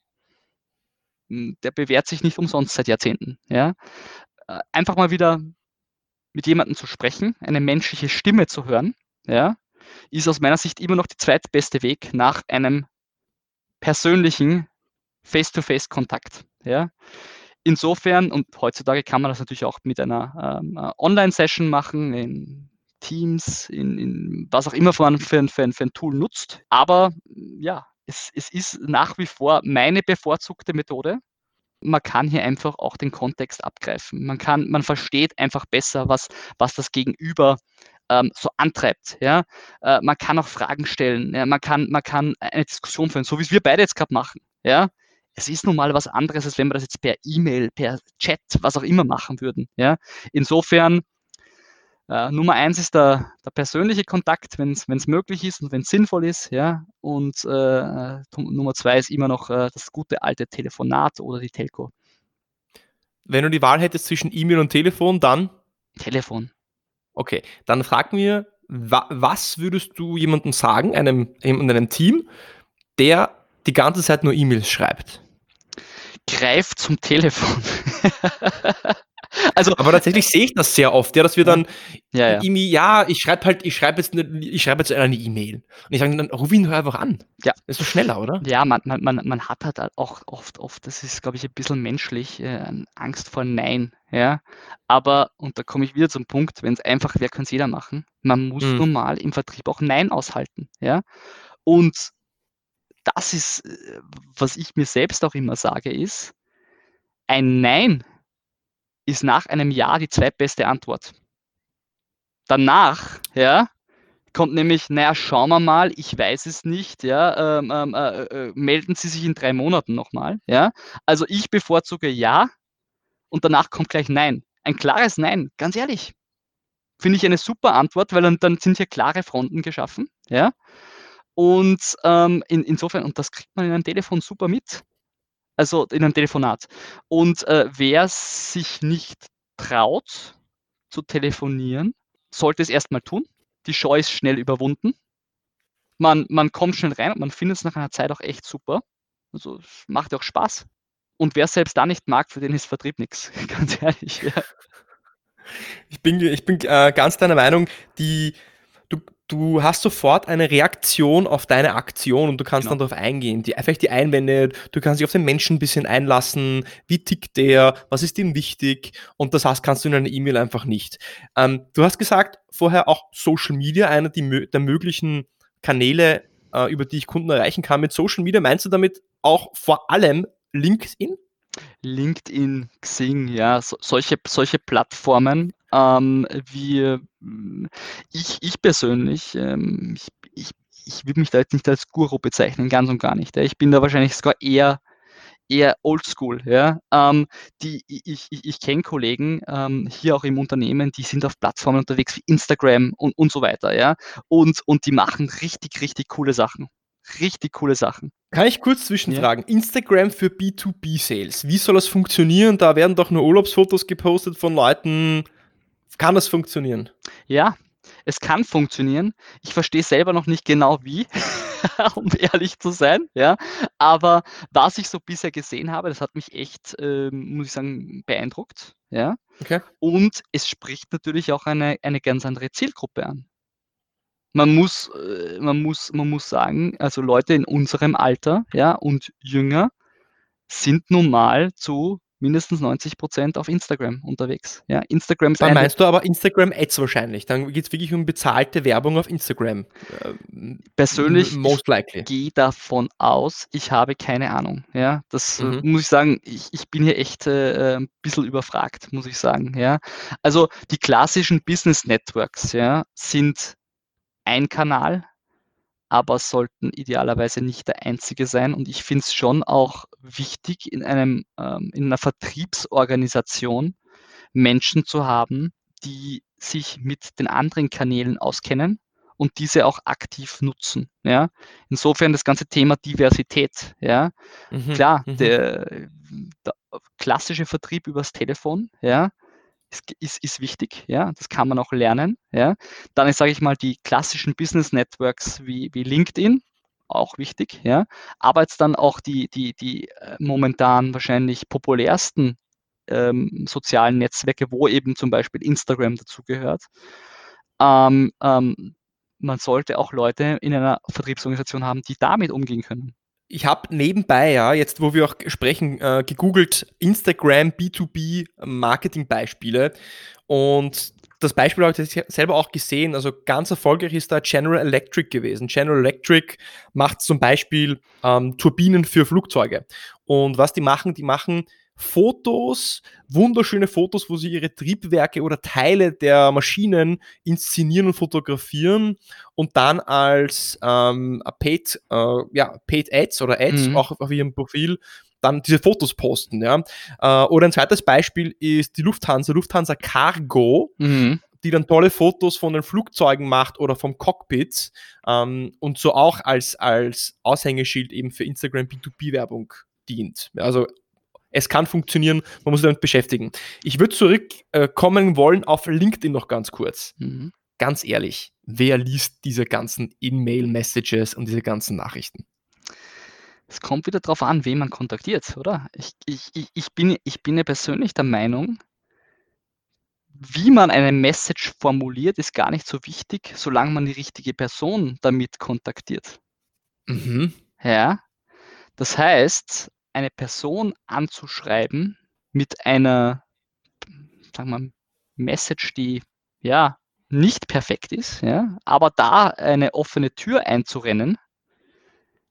hm, der bewährt sich nicht umsonst seit Jahrzehnten. Ja? Äh, einfach mal wieder mit jemandem zu sprechen, eine menschliche Stimme zu hören, ja, ist aus meiner Sicht immer noch der zweitbeste Weg nach einem persönlichen Face-to-Face-Kontakt. Ja. Insofern, und heutzutage kann man das natürlich auch mit einer ähm, äh, Online-Session machen, in Teams, in, in was auch immer man für ein, für, ein, für ein Tool nutzt. Aber ja, es, es ist nach wie vor meine bevorzugte Methode. Man kann hier einfach auch den Kontext abgreifen. Man kann, man versteht einfach besser, was, was das Gegenüber ähm, so antreibt. Ja? Äh, man kann auch Fragen stellen, ja? man, kann, man kann eine Diskussion führen, so wie es wir beide jetzt gerade machen. Ja? Es ist nun mal was anderes, als wenn wir das jetzt per E-Mail, per Chat, was auch immer machen würden. Ja? Insofern äh, Nummer eins ist der, der persönliche Kontakt, wenn es möglich ist und wenn es sinnvoll ist. Ja? Und äh, Nummer zwei ist immer noch äh, das gute alte Telefonat oder die Telco. Wenn du die Wahl hättest zwischen E-Mail und Telefon, dann? Telefon. Okay, dann frag mir, wa was würdest du jemandem sagen, einem, einem Team, der die ganze Zeit nur E-Mails schreibt? Greif zum Telefon. Also, aber tatsächlich sehe ich das sehr oft, ja, dass wir dann ja, ja. irgendwie, ja, ich schreibe halt, ich schreibe jetzt, eine, ich schreibe jetzt eine E-Mail. Und ich sage dann, ruf ihn doch einfach an. Ja. Das ist so schneller, oder? Ja, man, man, man, man hat halt auch oft, oft, das ist, glaube ich, ein bisschen menschlich, äh, Angst vor Nein. Ja, aber, und da komme ich wieder zum Punkt, wenn es einfach wäre, kann es jeder machen. Man muss mhm. normal im Vertrieb auch Nein aushalten. Ja, und das ist, äh, was ich mir selbst auch immer sage, ist, ein Nein ist nach einem Jahr die zweitbeste Antwort. Danach, ja, kommt nämlich, naja, schauen wir mal, ich weiß es nicht, ja, ähm, ähm, äh, äh, melden Sie sich in drei Monaten nochmal, ja. Also ich bevorzuge ja und danach kommt gleich Nein. Ein klares Nein, ganz ehrlich. Finde ich eine super Antwort, weil dann, dann sind hier klare Fronten geschaffen, ja. Und ähm, in, insofern, und das kriegt man in einem Telefon super mit. Also in einem Telefonat. Und äh, wer sich nicht traut zu telefonieren, sollte es erstmal tun. Die Scheu ist schnell überwunden. Man, man kommt schnell rein und man findet es nach einer Zeit auch echt super. Also es macht auch Spaß. Und wer selbst da nicht mag, für den ist Vertrieb nichts. Ganz ehrlich. Ja. Ich bin, ich bin äh, ganz deiner Meinung, die, du, hast sofort eine Reaktion auf deine Aktion und du kannst genau. dann darauf eingehen. Die, vielleicht die Einwände, du kannst dich auf den Menschen ein bisschen einlassen, wie tickt der, was ist ihm wichtig und das heißt, kannst du in einer E-Mail einfach nicht. Ähm, du hast gesagt, vorher auch Social Media, einer die, der möglichen Kanäle, äh, über die ich Kunden erreichen kann. Mit Social Media meinst du damit auch vor allem LinkedIn? LinkedIn, Xing, ja, so, solche, solche Plattformen, ähm, wie ich, ich persönlich, ähm, ich, ich, ich würde mich da jetzt nicht als Guru bezeichnen, ganz und gar nicht. Ja. Ich bin da wahrscheinlich sogar eher, eher oldschool. Ja. Ähm, die, ich ich, ich kenne Kollegen ähm, hier auch im Unternehmen, die sind auf Plattformen unterwegs wie Instagram und, und so weiter. Ja. Und, und die machen richtig, richtig coole Sachen richtig coole Sachen. Kann ich kurz zwischenfragen? Ja. Instagram für B2B-Sales. Wie soll das funktionieren? Da werden doch nur Urlaubsfotos gepostet von Leuten. Kann das funktionieren? Ja, es kann funktionieren. Ich verstehe selber noch nicht genau wie, um ehrlich zu sein. Ja, aber was ich so bisher gesehen habe, das hat mich echt, äh, muss ich sagen, beeindruckt. Ja. Okay. Und es spricht natürlich auch eine, eine ganz andere Zielgruppe an man muss, äh, man muss, man muss sagen, also Leute in unserem Alter, ja, und jünger sind nun mal zu mindestens 90 Prozent auf Instagram unterwegs. Ja, Instagram ist Dann meinst du aber Instagram Ads wahrscheinlich. Dann geht es wirklich um bezahlte Werbung auf Instagram. Ähm, Persönlich most likely. Ich gehe davon aus, ich habe keine Ahnung. Ja, das äh, mhm. muss ich sagen, ich, ich bin hier echt äh, ein bisschen überfragt, muss ich sagen. Ja, also die klassischen Business Networks ja, sind ein Kanal, aber sollten idealerweise nicht der einzige sein. Und ich finde es schon auch wichtig, in, einem, ähm, in einer Vertriebsorganisation Menschen zu haben, die sich mit den anderen Kanälen auskennen und diese auch aktiv nutzen. Ja? Insofern das ganze Thema Diversität. Ja? Mhm, Klar, mhm. Der, der, klassische Vertrieb übers Telefon, ja, ist, ist, wichtig, ja, das kann man auch lernen, ja. Dann sage ich mal, die klassischen Business Networks wie, wie LinkedIn, auch wichtig, ja. Aber jetzt dann auch die, die, die äh, momentan wahrscheinlich populärsten ähm, sozialen Netzwerke, wo eben zum Beispiel Instagram dazugehört. Ähm, ähm, man sollte auch Leute in einer Vertriebsorganisation haben, die damit umgehen können ich habe nebenbei, ja, jetzt wo wir auch sprechen, äh, gegoogelt Instagram B2B Marketing-Beispiele und das Beispiel habe ich selber auch gesehen, also ganz erfolgreich ist da General Electric gewesen. General Electric macht zum Beispiel ähm, Turbinen für Flugzeuge. Und was die machen, die machen Fotos, wunderschöne Fotos, wo sie ihre Triebwerke oder Teile der Maschinen inszenieren und fotografieren und dann als ähm, Paid, äh, ja, Paid Ads oder Ads mhm. auch auf ihrem Profil dann diese Fotos posten. Ja? Äh, oder ein zweites Beispiel ist die Lufthansa, Lufthansa Cargo. Mhm die dann tolle Fotos von den Flugzeugen macht oder vom Cockpit ähm, und so auch als, als Aushängeschild eben für Instagram B2B-Werbung dient. Also es kann funktionieren, man muss sich damit beschäftigen. Ich würde zurückkommen wollen auf LinkedIn noch ganz kurz. Mhm. Ganz ehrlich, wer liest diese ganzen In-Mail-Messages und diese ganzen Nachrichten? Es kommt wieder darauf an, wen man kontaktiert, oder? Ich, ich, ich, bin, ich bin ja persönlich der Meinung, wie man eine Message formuliert, ist gar nicht so wichtig, solange man die richtige Person damit kontaktiert. Mhm. Ja. Das heißt, eine Person anzuschreiben mit einer, sagen wir, Message, die ja nicht perfekt ist, ja, aber da eine offene Tür einzurennen,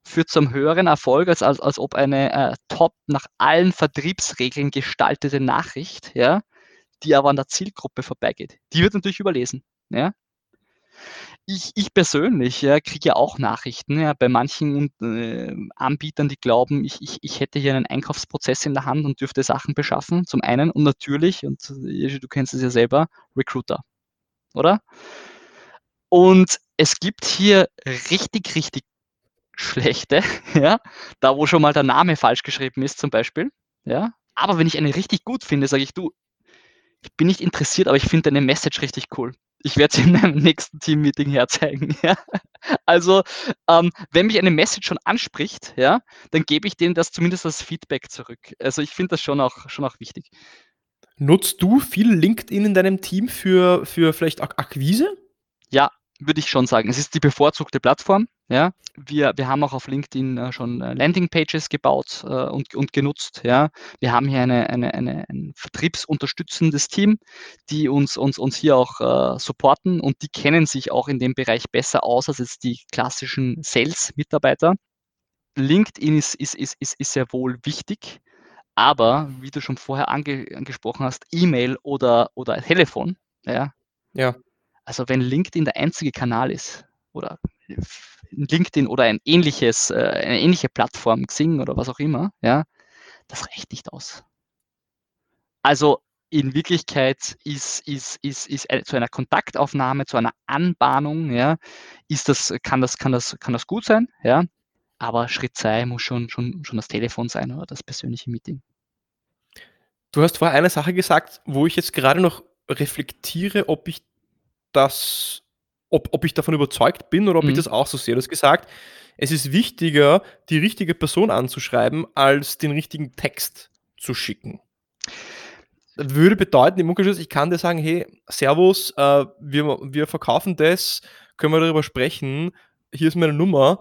führt zum höheren Erfolg, als, als, als ob eine äh, top nach allen Vertriebsregeln gestaltete Nachricht, ja, die aber an der Zielgruppe vorbeigeht. Die wird natürlich überlesen. Ja. Ich, ich persönlich ja, kriege ja auch Nachrichten ja, bei manchen äh, Anbietern, die glauben, ich, ich, ich hätte hier einen Einkaufsprozess in der Hand und dürfte Sachen beschaffen, zum einen. Und natürlich, und du kennst es ja selber, Recruiter, oder? Und es gibt hier richtig, richtig schlechte, ja, da wo schon mal der Name falsch geschrieben ist zum Beispiel, ja. Aber wenn ich eine richtig gut finde, sage ich, du, ich bin nicht interessiert, aber ich finde deine Message richtig cool ich werde es in meinem nächsten Team-Meeting herzeigen. Ja? Also, ähm, wenn mich eine Message schon anspricht, ja, dann gebe ich denen das zumindest als Feedback zurück. Also ich finde das schon auch, schon auch wichtig. Nutzt du viel LinkedIn in deinem Team für, für vielleicht Akquise? Ja, würde ich schon sagen. Es ist die bevorzugte Plattform. Ja, wir, wir haben auch auf LinkedIn äh, schon äh, Landingpages gebaut äh, und, und genutzt. Ja, wir haben hier eine, eine, eine, ein vertriebsunterstützendes Team, die uns, uns, uns hier auch äh, supporten und die kennen sich auch in dem Bereich besser aus als jetzt die klassischen Sales-Mitarbeiter. LinkedIn ist, ist, ist, ist, ist sehr wohl wichtig, aber wie du schon vorher ange, angesprochen hast, E-Mail oder, oder Telefon, ja, ja. Also wenn LinkedIn der einzige Kanal ist oder LinkedIn oder ein ähnliches, äh, eine ähnliche Plattform, Xing oder was auch immer, ja, das reicht nicht aus. Also in Wirklichkeit ist, ist, ist, ist zu einer Kontaktaufnahme, zu einer Anbahnung, ja, ist das, kann, das, kann, das, kann das gut sein, ja, aber Schritt 2 muss schon, schon, schon das Telefon sein oder das persönliche Meeting. Du hast vorher eine Sache gesagt, wo ich jetzt gerade noch reflektiere, ob ich das, ob, ob ich davon überzeugt bin oder ob mhm. ich das auch so sehe. Du hast gesagt, es ist wichtiger, die richtige Person anzuschreiben, als den richtigen Text zu schicken. Das würde bedeuten, im Umkehrschluss, ich kann dir sagen, hey, Servus, äh, wir, wir verkaufen das, können wir darüber sprechen, hier ist meine Nummer.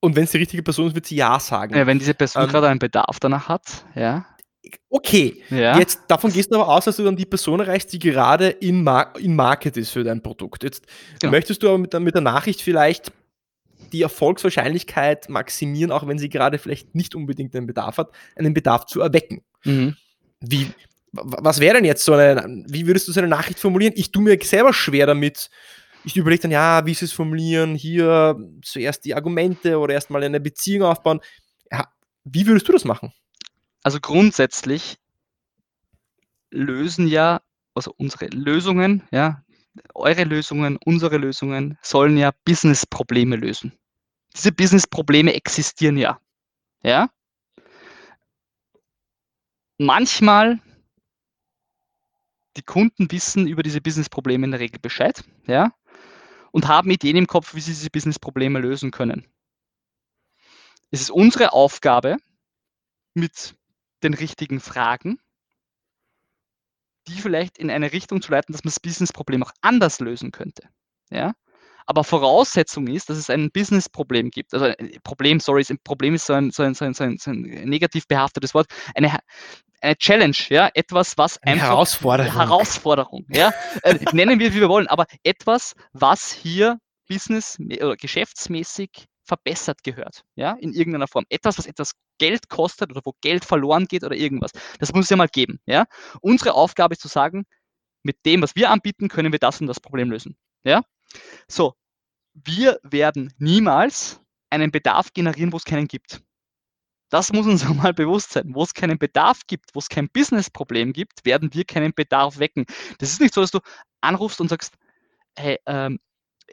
Und wenn es die richtige Person ist, wird sie Ja sagen. Ja, wenn diese Person ähm, gerade einen Bedarf danach hat, ja. Okay, ja. jetzt davon gehst du aber aus, dass du dann die Person erreichst, die gerade in, Mar in Market ist für dein Produkt. Jetzt genau. möchtest du aber mit, mit der Nachricht vielleicht die Erfolgswahrscheinlichkeit maximieren, auch wenn sie gerade vielleicht nicht unbedingt einen Bedarf hat, einen Bedarf zu erwecken. Mhm. Wie, was wäre denn jetzt so eine, wie würdest du so eine Nachricht formulieren? Ich tue mir selber schwer damit. Ich überlege dann, ja, wie sie es formulieren, hier zuerst die Argumente oder erstmal eine Beziehung aufbauen. Ja, wie würdest du das machen? Also grundsätzlich lösen ja, also unsere Lösungen, ja, eure Lösungen, unsere Lösungen sollen ja Business-Probleme lösen. Diese Business-Probleme existieren ja. Ja? Manchmal die Kunden wissen über diese Business-Probleme in der Regel Bescheid, ja, und haben Ideen im Kopf, wie sie diese Business-Probleme lösen können. Es ist unsere Aufgabe, mit den richtigen Fragen, die vielleicht in eine Richtung zu leiten, dass man das Business-Problem auch anders lösen könnte. Ja? Aber Voraussetzung ist, dass es ein Business-Problem gibt. Also ein Problem, sorry, ein Problem ist so ein, so ein, so ein, so ein, so ein negativ behaftetes Wort. Eine, eine Challenge, ja, etwas, was eine einfach Herausforderung. Herausforderung, ja, äh, nennen wir wie wir wollen, aber etwas, was hier business- oder geschäftsmäßig verbessert gehört, ja, in irgendeiner Form. Etwas, was etwas Geld kostet oder wo Geld verloren geht oder irgendwas. Das muss es ja mal geben, ja. Unsere Aufgabe ist zu sagen, mit dem, was wir anbieten, können wir das und das Problem lösen, ja. So, wir werden niemals einen Bedarf generieren, wo es keinen gibt. Das muss uns einmal bewusst sein. Wo es keinen Bedarf gibt, wo es kein Business-Problem gibt, werden wir keinen Bedarf wecken. Das ist nicht so, dass du anrufst und sagst, hey, ähm,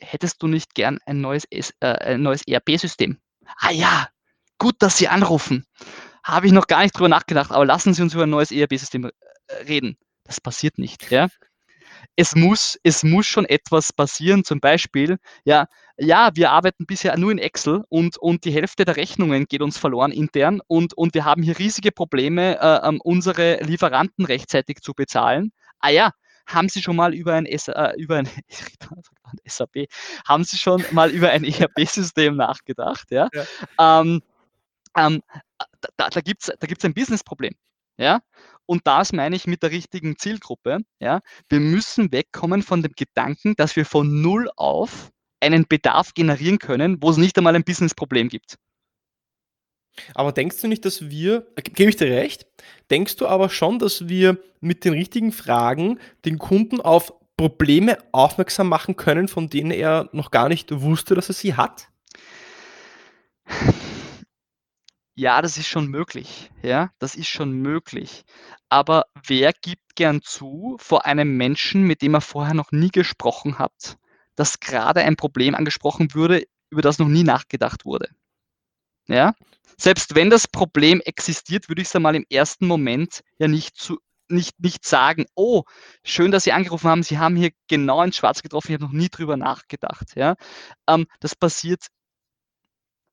hättest du nicht gern ein neues, äh, neues ERP-System? Ah ja, gut, dass Sie anrufen. Habe ich noch gar nicht drüber nachgedacht, aber lassen Sie uns über ein neues ERP-System äh, reden. Das passiert nicht. Ja? Es, muss, es muss schon etwas passieren, zum Beispiel, ja, ja, wir arbeiten bisher nur in Excel und, und die Hälfte der Rechnungen geht uns verloren intern und, und wir haben hier riesige Probleme, äh, ähm, unsere Lieferanten rechtzeitig zu bezahlen. Ah ja, haben Sie schon mal über ein, äh, über ein SAP, haben Sie schon mal über ein ERP-System nachgedacht? Ja? ja. Ähm, ähm, da da gibt es da gibt's ein Business-Problem. Ja? Und das meine ich mit der richtigen Zielgruppe. Ja? Wir müssen wegkommen von dem Gedanken, dass wir von Null auf einen Bedarf generieren können, wo es nicht einmal ein Business-Problem gibt. Aber denkst du nicht, dass wir, gebe ich dir recht, denkst du aber schon, dass wir mit den richtigen Fragen den Kunden auf Probleme aufmerksam machen können, von denen er noch gar nicht wusste, dass er sie hat? Ja, das ist schon möglich. Ja, das ist schon möglich. Aber wer gibt gern zu vor einem Menschen, mit dem er vorher noch nie gesprochen hat, dass gerade ein Problem angesprochen würde, über das noch nie nachgedacht wurde? Ja? Selbst wenn das Problem existiert, würde ich es einmal im ersten Moment ja nicht zu nicht, nicht sagen, oh, schön, dass Sie angerufen haben, Sie haben hier genau ins Schwarz getroffen, ich habe noch nie drüber nachgedacht. Ja? Ähm, das passiert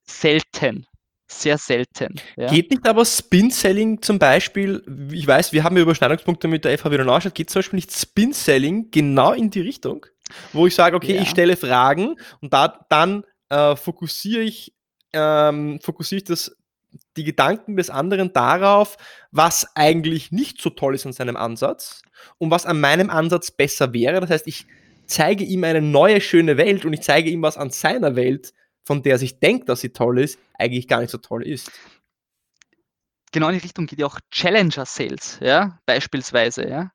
selten sehr selten. Ja. Geht nicht aber Spin-Selling zum Beispiel, ich weiß, wir haben ja Überschneidungspunkte mit der FH wieder Neustadt, geht zum Beispiel nicht Spin-Selling genau in die Richtung, wo ich sage, okay, ja. ich stelle Fragen und da, dann äh, fokussiere ich, ähm, fokussiere ich das, die Gedanken des anderen darauf, was eigentlich nicht so toll ist an seinem Ansatz und was an meinem Ansatz besser wäre. Das heißt, ich zeige ihm eine neue, schöne Welt und ich zeige ihm, was an seiner Welt von der sich denkt, dass sie toll ist, eigentlich gar nicht so toll ist. Genau in die Richtung geht ja auch Challenger Sales, ja, beispielsweise, ja.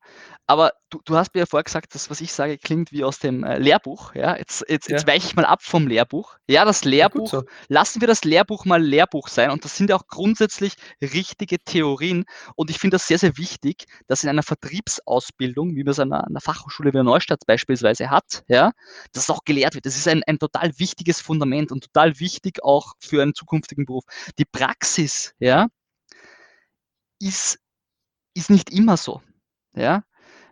Aber du, du hast mir ja vorher gesagt, das, was ich sage, klingt wie aus dem äh, Lehrbuch. Ja? Jetzt, jetzt, jetzt ja. weiche ich mal ab vom Lehrbuch. Ja, das Lehrbuch, so. lassen wir das Lehrbuch mal Lehrbuch sein. Und das sind ja auch grundsätzlich richtige Theorien. Und ich finde das sehr, sehr wichtig, dass in einer Vertriebsausbildung, wie man es an einer, einer Fachhochschule wie der Neustadt beispielsweise hat, ja, dass auch gelehrt wird. Das ist ein, ein total wichtiges Fundament und total wichtig auch für einen zukünftigen Beruf. Die Praxis, ja, ist, ist nicht immer so. Ja,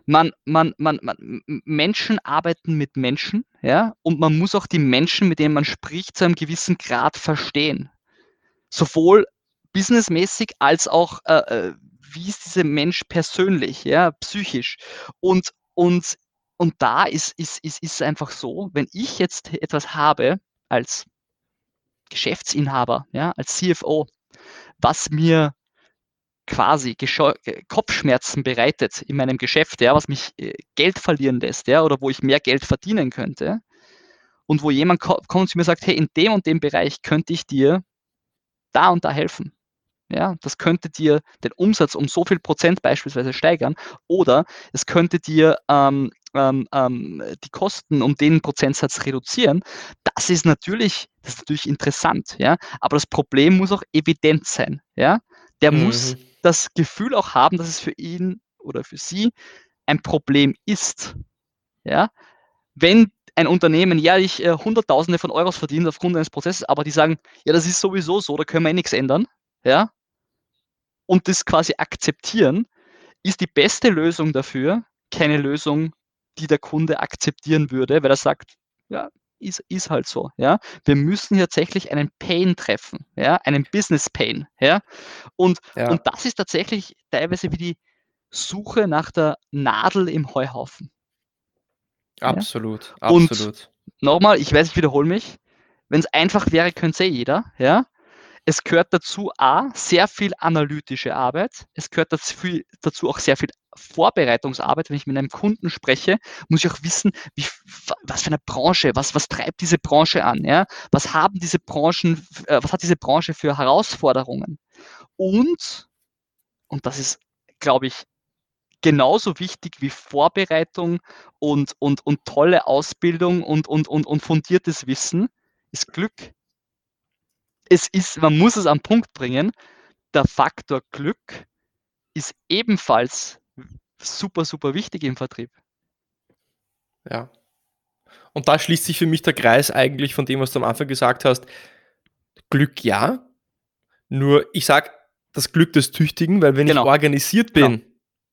man, man, man, man, Menschen arbeiten mit Menschen, ja, und man muss auch die Menschen, mit denen man spricht, zu einem gewissen Grad verstehen. Sowohl businessmäßig als auch, äh, äh wie ist dieser Mensch persönlich, ja, psychisch. Und, und, und da ist, ist, ist, ist einfach so, wenn ich jetzt etwas habe als Geschäftsinhaber, ja, als CFO, was mir quasi Kopfschmerzen bereitet in meinem Geschäft, ja, was mich äh, Geld verlieren lässt, ja, oder wo ich mehr Geld verdienen könnte, und wo jemand kommt und zu mir sagt, hey, in dem und dem Bereich könnte ich dir da und da helfen. Ja, das könnte dir den Umsatz um so viel Prozent beispielsweise steigern oder es könnte dir ähm, ähm, ähm, die Kosten um den Prozentsatz reduzieren. Das ist natürlich, das ist natürlich interessant, ja. Aber das Problem muss auch evident sein, ja. Der mhm. muss das Gefühl auch haben, dass es für ihn oder für sie ein Problem ist. Ja? Wenn ein Unternehmen jährlich äh, Hunderttausende von Euros verdient aufgrund eines Prozesses, aber die sagen, ja, das ist sowieso so, da können wir eh nichts ändern, ja, und das quasi akzeptieren, ist die beste Lösung dafür keine Lösung, die der Kunde akzeptieren würde, weil er sagt, ja, ist, ist halt so. Ja? Wir müssen hier tatsächlich einen Pain treffen, ja? einen Business Pain. Ja? Und, ja. und das ist tatsächlich teilweise wie die Suche nach der Nadel im Heuhaufen. Absolut, ja? absolut. Nochmal, ich weiß, ich wiederhole mich, wenn es einfach wäre, könnte es eh jeder. Ja? Es gehört dazu A, sehr viel analytische Arbeit. Es gehört dazu, dazu auch sehr viel Vorbereitungsarbeit, wenn ich mit einem Kunden spreche, muss ich auch wissen, wie, was für eine Branche, was, was treibt diese Branche an, ja? Was haben diese Branchen, äh, was hat diese Branche für Herausforderungen? Und, und das ist, glaube ich, genauso wichtig wie Vorbereitung und, und, und tolle Ausbildung und, und, und, und fundiertes Wissen, ist Glück. Es ist, man muss es am Punkt bringen, der Faktor Glück ist ebenfalls super, super wichtig im Vertrieb. Ja. Und da schließt sich für mich der Kreis eigentlich von dem, was du am Anfang gesagt hast. Glück ja, nur ich sage das Glück des Tüchtigen, weil wenn genau. ich organisiert bin genau.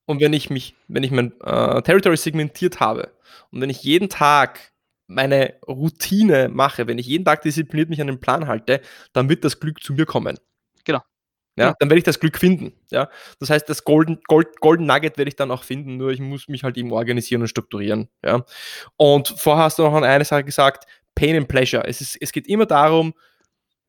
und wenn ich mich, wenn ich mein äh, Territory segmentiert habe und wenn ich jeden Tag meine Routine mache, wenn ich jeden Tag diszipliniert mich an den Plan halte, dann wird das Glück zu mir kommen. Genau. Ja, dann werde ich das Glück finden. Ja, das heißt, das Golden, Gold, Golden Nugget werde ich dann auch finden, nur ich muss mich halt eben organisieren und strukturieren. Ja, und vorher hast du noch an eine Sache gesagt, Pain and Pleasure. Es, ist, es geht immer darum,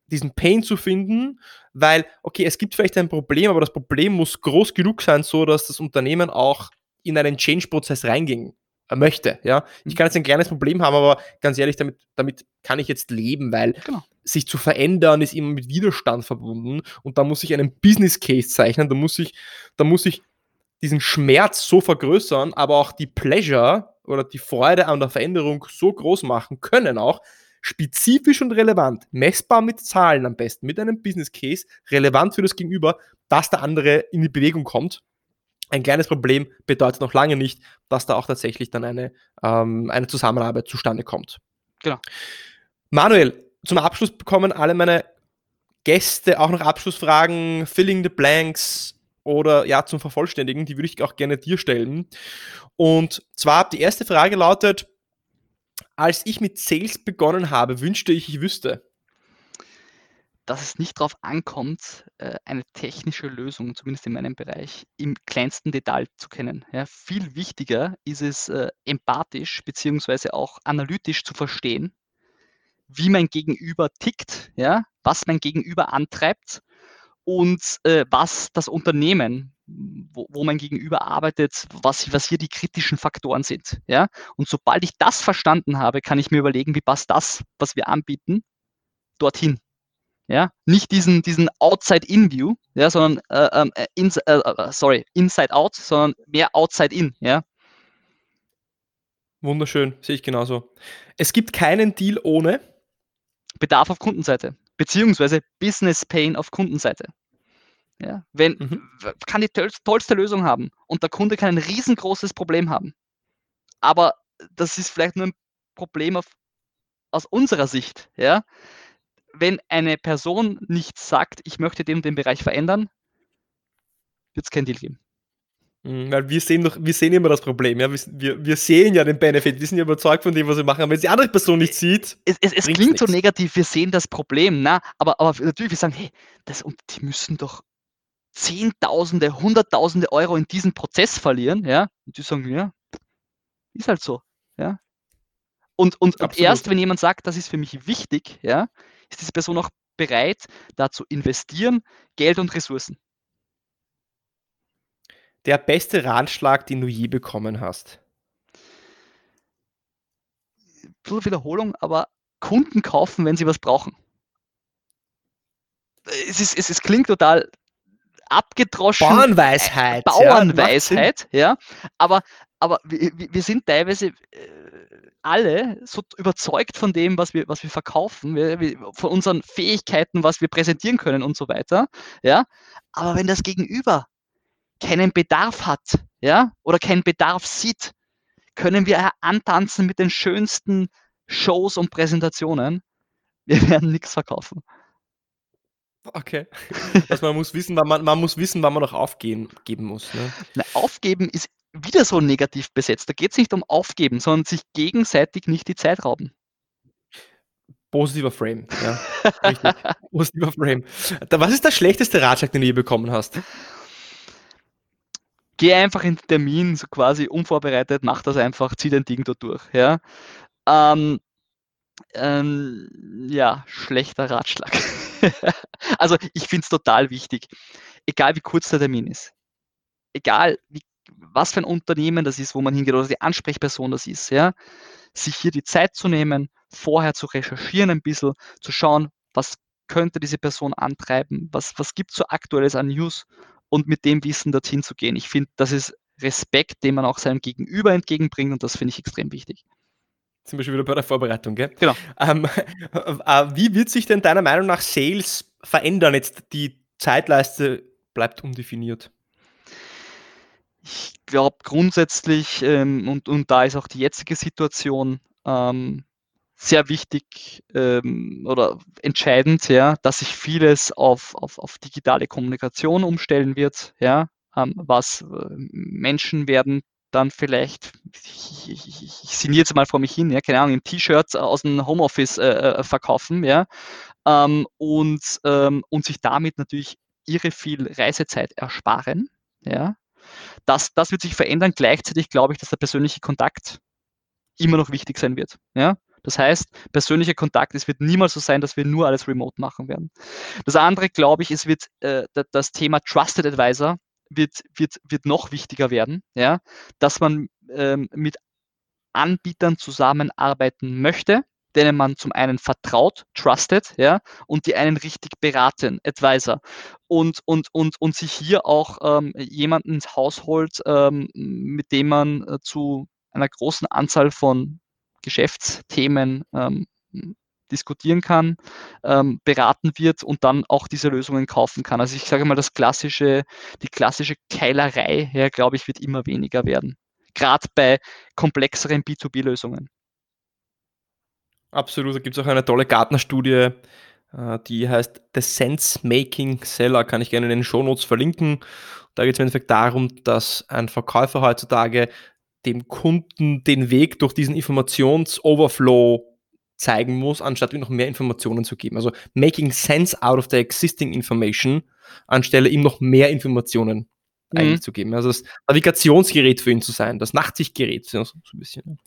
diesen Pain zu finden, weil, okay, es gibt vielleicht ein Problem, aber das Problem muss groß genug sein, so dass das Unternehmen auch in einen Change-Prozess reingehen möchte. Ja, ich mhm. kann jetzt ein kleines Problem haben, aber ganz ehrlich, damit, damit kann ich jetzt leben, weil genau. sich zu verändern ist immer mit Widerstand verbunden und da muss ich einen Business Case zeichnen, da muss ich, da muss ich diesen Schmerz so vergrößern, aber auch die Pleasure oder die Freude an der Veränderung so groß machen können auch, spezifisch und relevant, messbar mit Zahlen am besten, mit einem Business Case, relevant für das Gegenüber, dass der andere in die Bewegung kommt. Ein kleines Problem bedeutet noch lange nicht, dass da auch tatsächlich dann eine, ähm, eine Zusammenarbeit zustande kommt. Genau. Manuel, zum Abschluss bekommen alle meine Gäste auch noch Abschlussfragen, Filling the Blanks oder ja, zum Vervollständigen, die würde ich auch gerne dir stellen. Und zwar die erste Frage lautet, als ich mit Sales begonnen habe, wünschte ich, ich wüsste. Dass es nicht darauf ankommt, äh, eine technische Lösung, zumindest in meinem Bereich, im kleinsten Detail zu kennen. Ja, viel wichtiger ist es, äh, empathisch bzw. auch analytisch zu verstehen, wie mein Gegenüber tickt, ja, was mein Gegenüber antreibt und äh, was das Unternehmen, wo, wo mein Gegenüber arbeitet, was, was hier die kritischen Faktoren sind. Ja? Und sobald ich das verstanden habe, kann ich mir überlegen, wie passt das, was wir anbieten, dorthin. Ja, nicht diesen, diesen Outside-In-View, ja, sondern äh, ähm, äh, ins, äh, äh, sorry, Inside-Out, sondern mehr Outside-In, ja. Wunderschön, sehe ich genauso. Es gibt keinen Deal ohne Bedarf auf Kundenseite beziehungsweise Business Pain auf Kundenseite. Ja, wenn, mhm. kann die tollste Lösung haben und der Kunde kann ein riesengroßes Problem haben. Aber das ist vielleicht nur ein Problem auf, aus unserer Sicht. Ja? Wenn eine Person nicht sagt, ich möchte den und den Bereich verändern, wird es kein Deal geben. Mhm, weil wir sehen doch, wir sehen immer das Problem, ja. Wir, wir sehen ja den Benefit, wir sind ja überzeugt von dem, was wir machen. Aber wenn es die andere Person nicht sieht. Es, es, es klingt nichts. so negativ, wir sehen das Problem, na, aber, aber natürlich, wir sagen, hey, das, und die müssen doch Zehntausende, Hunderttausende Euro in diesen Prozess verlieren, ja. Und die sagen, ja, ist halt so, ja. Und, und, und erst, wenn jemand sagt, das ist für mich wichtig, ja, ist diese Person auch bereit, da zu investieren, Geld und Ressourcen der beste Ratschlag, den du je bekommen hast? Bisschen Wiederholung, aber Kunden kaufen, wenn sie was brauchen. Es, ist, es, es klingt total abgedroschen. Bauernweisheit. Bauernweisheit, ja. ja. Aber, aber wir, wir sind teilweise äh, alle so überzeugt von dem, was wir, was wir verkaufen, wir, von unseren Fähigkeiten, was wir präsentieren können und so weiter. Ja. Aber wenn das Gegenüber keinen Bedarf hat, ja, oder keinen Bedarf sieht, können wir antanzen mit den schönsten Shows und Präsentationen. Wir werden nichts verkaufen. Okay. Also man muss wissen, wann man, man muss wissen, wann man noch aufgeben geben muss. Ne? Na, aufgeben ist wieder so negativ besetzt. Da geht es nicht um Aufgeben, sondern sich gegenseitig nicht die Zeit rauben. Positiver Frame, ja. Richtig. Positiver Frame. Was ist der schlechteste Ratschlag, den du je bekommen hast? geh einfach in den Termin, so quasi unvorbereitet, mach das einfach, zieh dein Ding da durch. Ja, ähm, ähm, ja schlechter Ratschlag. also ich finde es total wichtig, egal wie kurz der Termin ist, egal wie, was für ein Unternehmen das ist, wo man hingeht oder die Ansprechperson das ist, ja, sich hier die Zeit zu nehmen, vorher zu recherchieren ein bisschen, zu schauen, was könnte diese Person antreiben, was, was gibt es so aktuelles an News und mit dem Wissen dorthin zu gehen. Ich finde, das ist Respekt, den man auch seinem Gegenüber entgegenbringt und das finde ich extrem wichtig. Zum Beispiel wieder bei der Vorbereitung, gell? Genau. Ähm, äh, wie wird sich denn deiner Meinung nach Sales verändern? Jetzt die Zeitleiste bleibt undefiniert. Ich glaube grundsätzlich, ähm, und, und da ist auch die jetzige Situation, ähm, sehr wichtig ähm, oder entscheidend, ja, dass sich vieles auf, auf, auf digitale Kommunikation umstellen wird, ja, ähm, was äh, Menschen werden dann vielleicht, ich, ich, ich, ich sinniere jetzt mal vor mich hin, ja, keine Ahnung, im T-Shirt aus dem Homeoffice äh, äh, verkaufen, ja, ähm, und, ähm, und sich damit natürlich irre viel Reisezeit ersparen, ja. Das, das wird sich verändern. Gleichzeitig glaube ich, dass der persönliche Kontakt immer noch wichtig sein wird. Ja? Das heißt, persönlicher Kontakt, es wird niemals so sein, dass wir nur alles remote machen werden. Das andere, glaube ich, es wird äh, das Thema Trusted Advisor wird, wird, wird noch wichtiger werden, ja, dass man ähm, mit Anbietern zusammenarbeiten möchte, denen man zum einen vertraut, trusted, ja, und die einen richtig beraten, Advisor. Und, und, und, und sich hier auch ähm, jemanden ins Haus holt, ähm, mit dem man äh, zu einer großen Anzahl von Geschäftsthemen ähm, diskutieren kann, ähm, beraten wird und dann auch diese Lösungen kaufen kann. Also ich sage mal, das klassische, die klassische Keilerei, ja, glaube ich, wird immer weniger werden. Gerade bei komplexeren B2B-Lösungen. Absolut, da gibt es auch eine tolle Gartner-Studie, äh, die heißt The Sense Making Seller, kann ich gerne in den Shownotes verlinken. Da geht es im Endeffekt darum, dass ein Verkäufer heutzutage dem Kunden den Weg durch diesen Informations-Overflow zeigen muss, anstatt ihm noch mehr Informationen zu geben. Also making sense out of the existing information, anstelle ihm noch mehr Informationen mhm. eigentlich zu geben. Also das Navigationsgerät für ihn zu sein, das Nachtsichtgerät, so, so ein bisschen.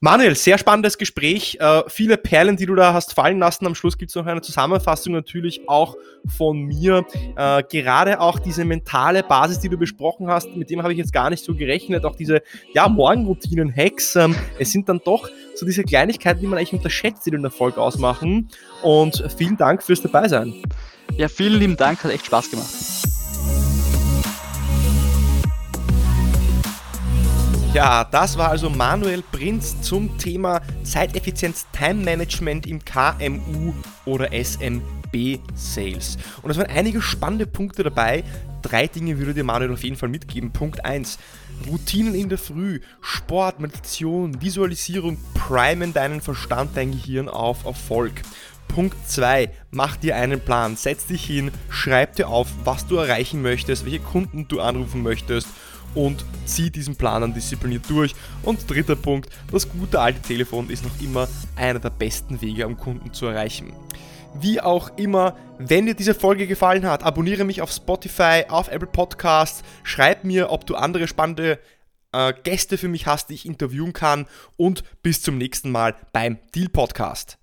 Manuel, sehr spannendes Gespräch. Äh, viele Perlen, die du da hast fallen lassen. Am Schluss gibt es noch eine Zusammenfassung natürlich auch von mir. Äh, gerade auch diese mentale Basis, die du besprochen hast, mit dem habe ich jetzt gar nicht so gerechnet. Auch diese ja, Morgenroutinen-Hacks. Ähm, es sind dann doch so diese Kleinigkeiten, die man eigentlich unterschätzt, die den Erfolg ausmachen. Und vielen Dank fürs Dabeisein. Ja, vielen lieben Dank, hat echt Spaß gemacht. Ja, das war also Manuel Prinz zum Thema Zeiteffizienz, Time Management im KMU oder SMB Sales. Und es waren einige spannende Punkte dabei. Drei Dinge würde dir Manuel auf jeden Fall mitgeben. Punkt 1. Routinen in der Früh, Sport, Meditation, Visualisierung primen deinen Verstand, dein Gehirn auf Erfolg. Punkt 2. Mach dir einen Plan. Setz dich hin, schreib dir auf, was du erreichen möchtest, welche Kunden du anrufen möchtest und zieh diesen Plan dann diszipliniert durch. Und dritter Punkt, das gute alte Telefon ist noch immer einer der besten Wege, um Kunden zu erreichen. Wie auch immer, wenn dir diese Folge gefallen hat, abonniere mich auf Spotify, auf Apple Podcasts, schreib mir, ob du andere spannende äh, Gäste für mich hast, die ich interviewen kann und bis zum nächsten Mal beim Deal Podcast.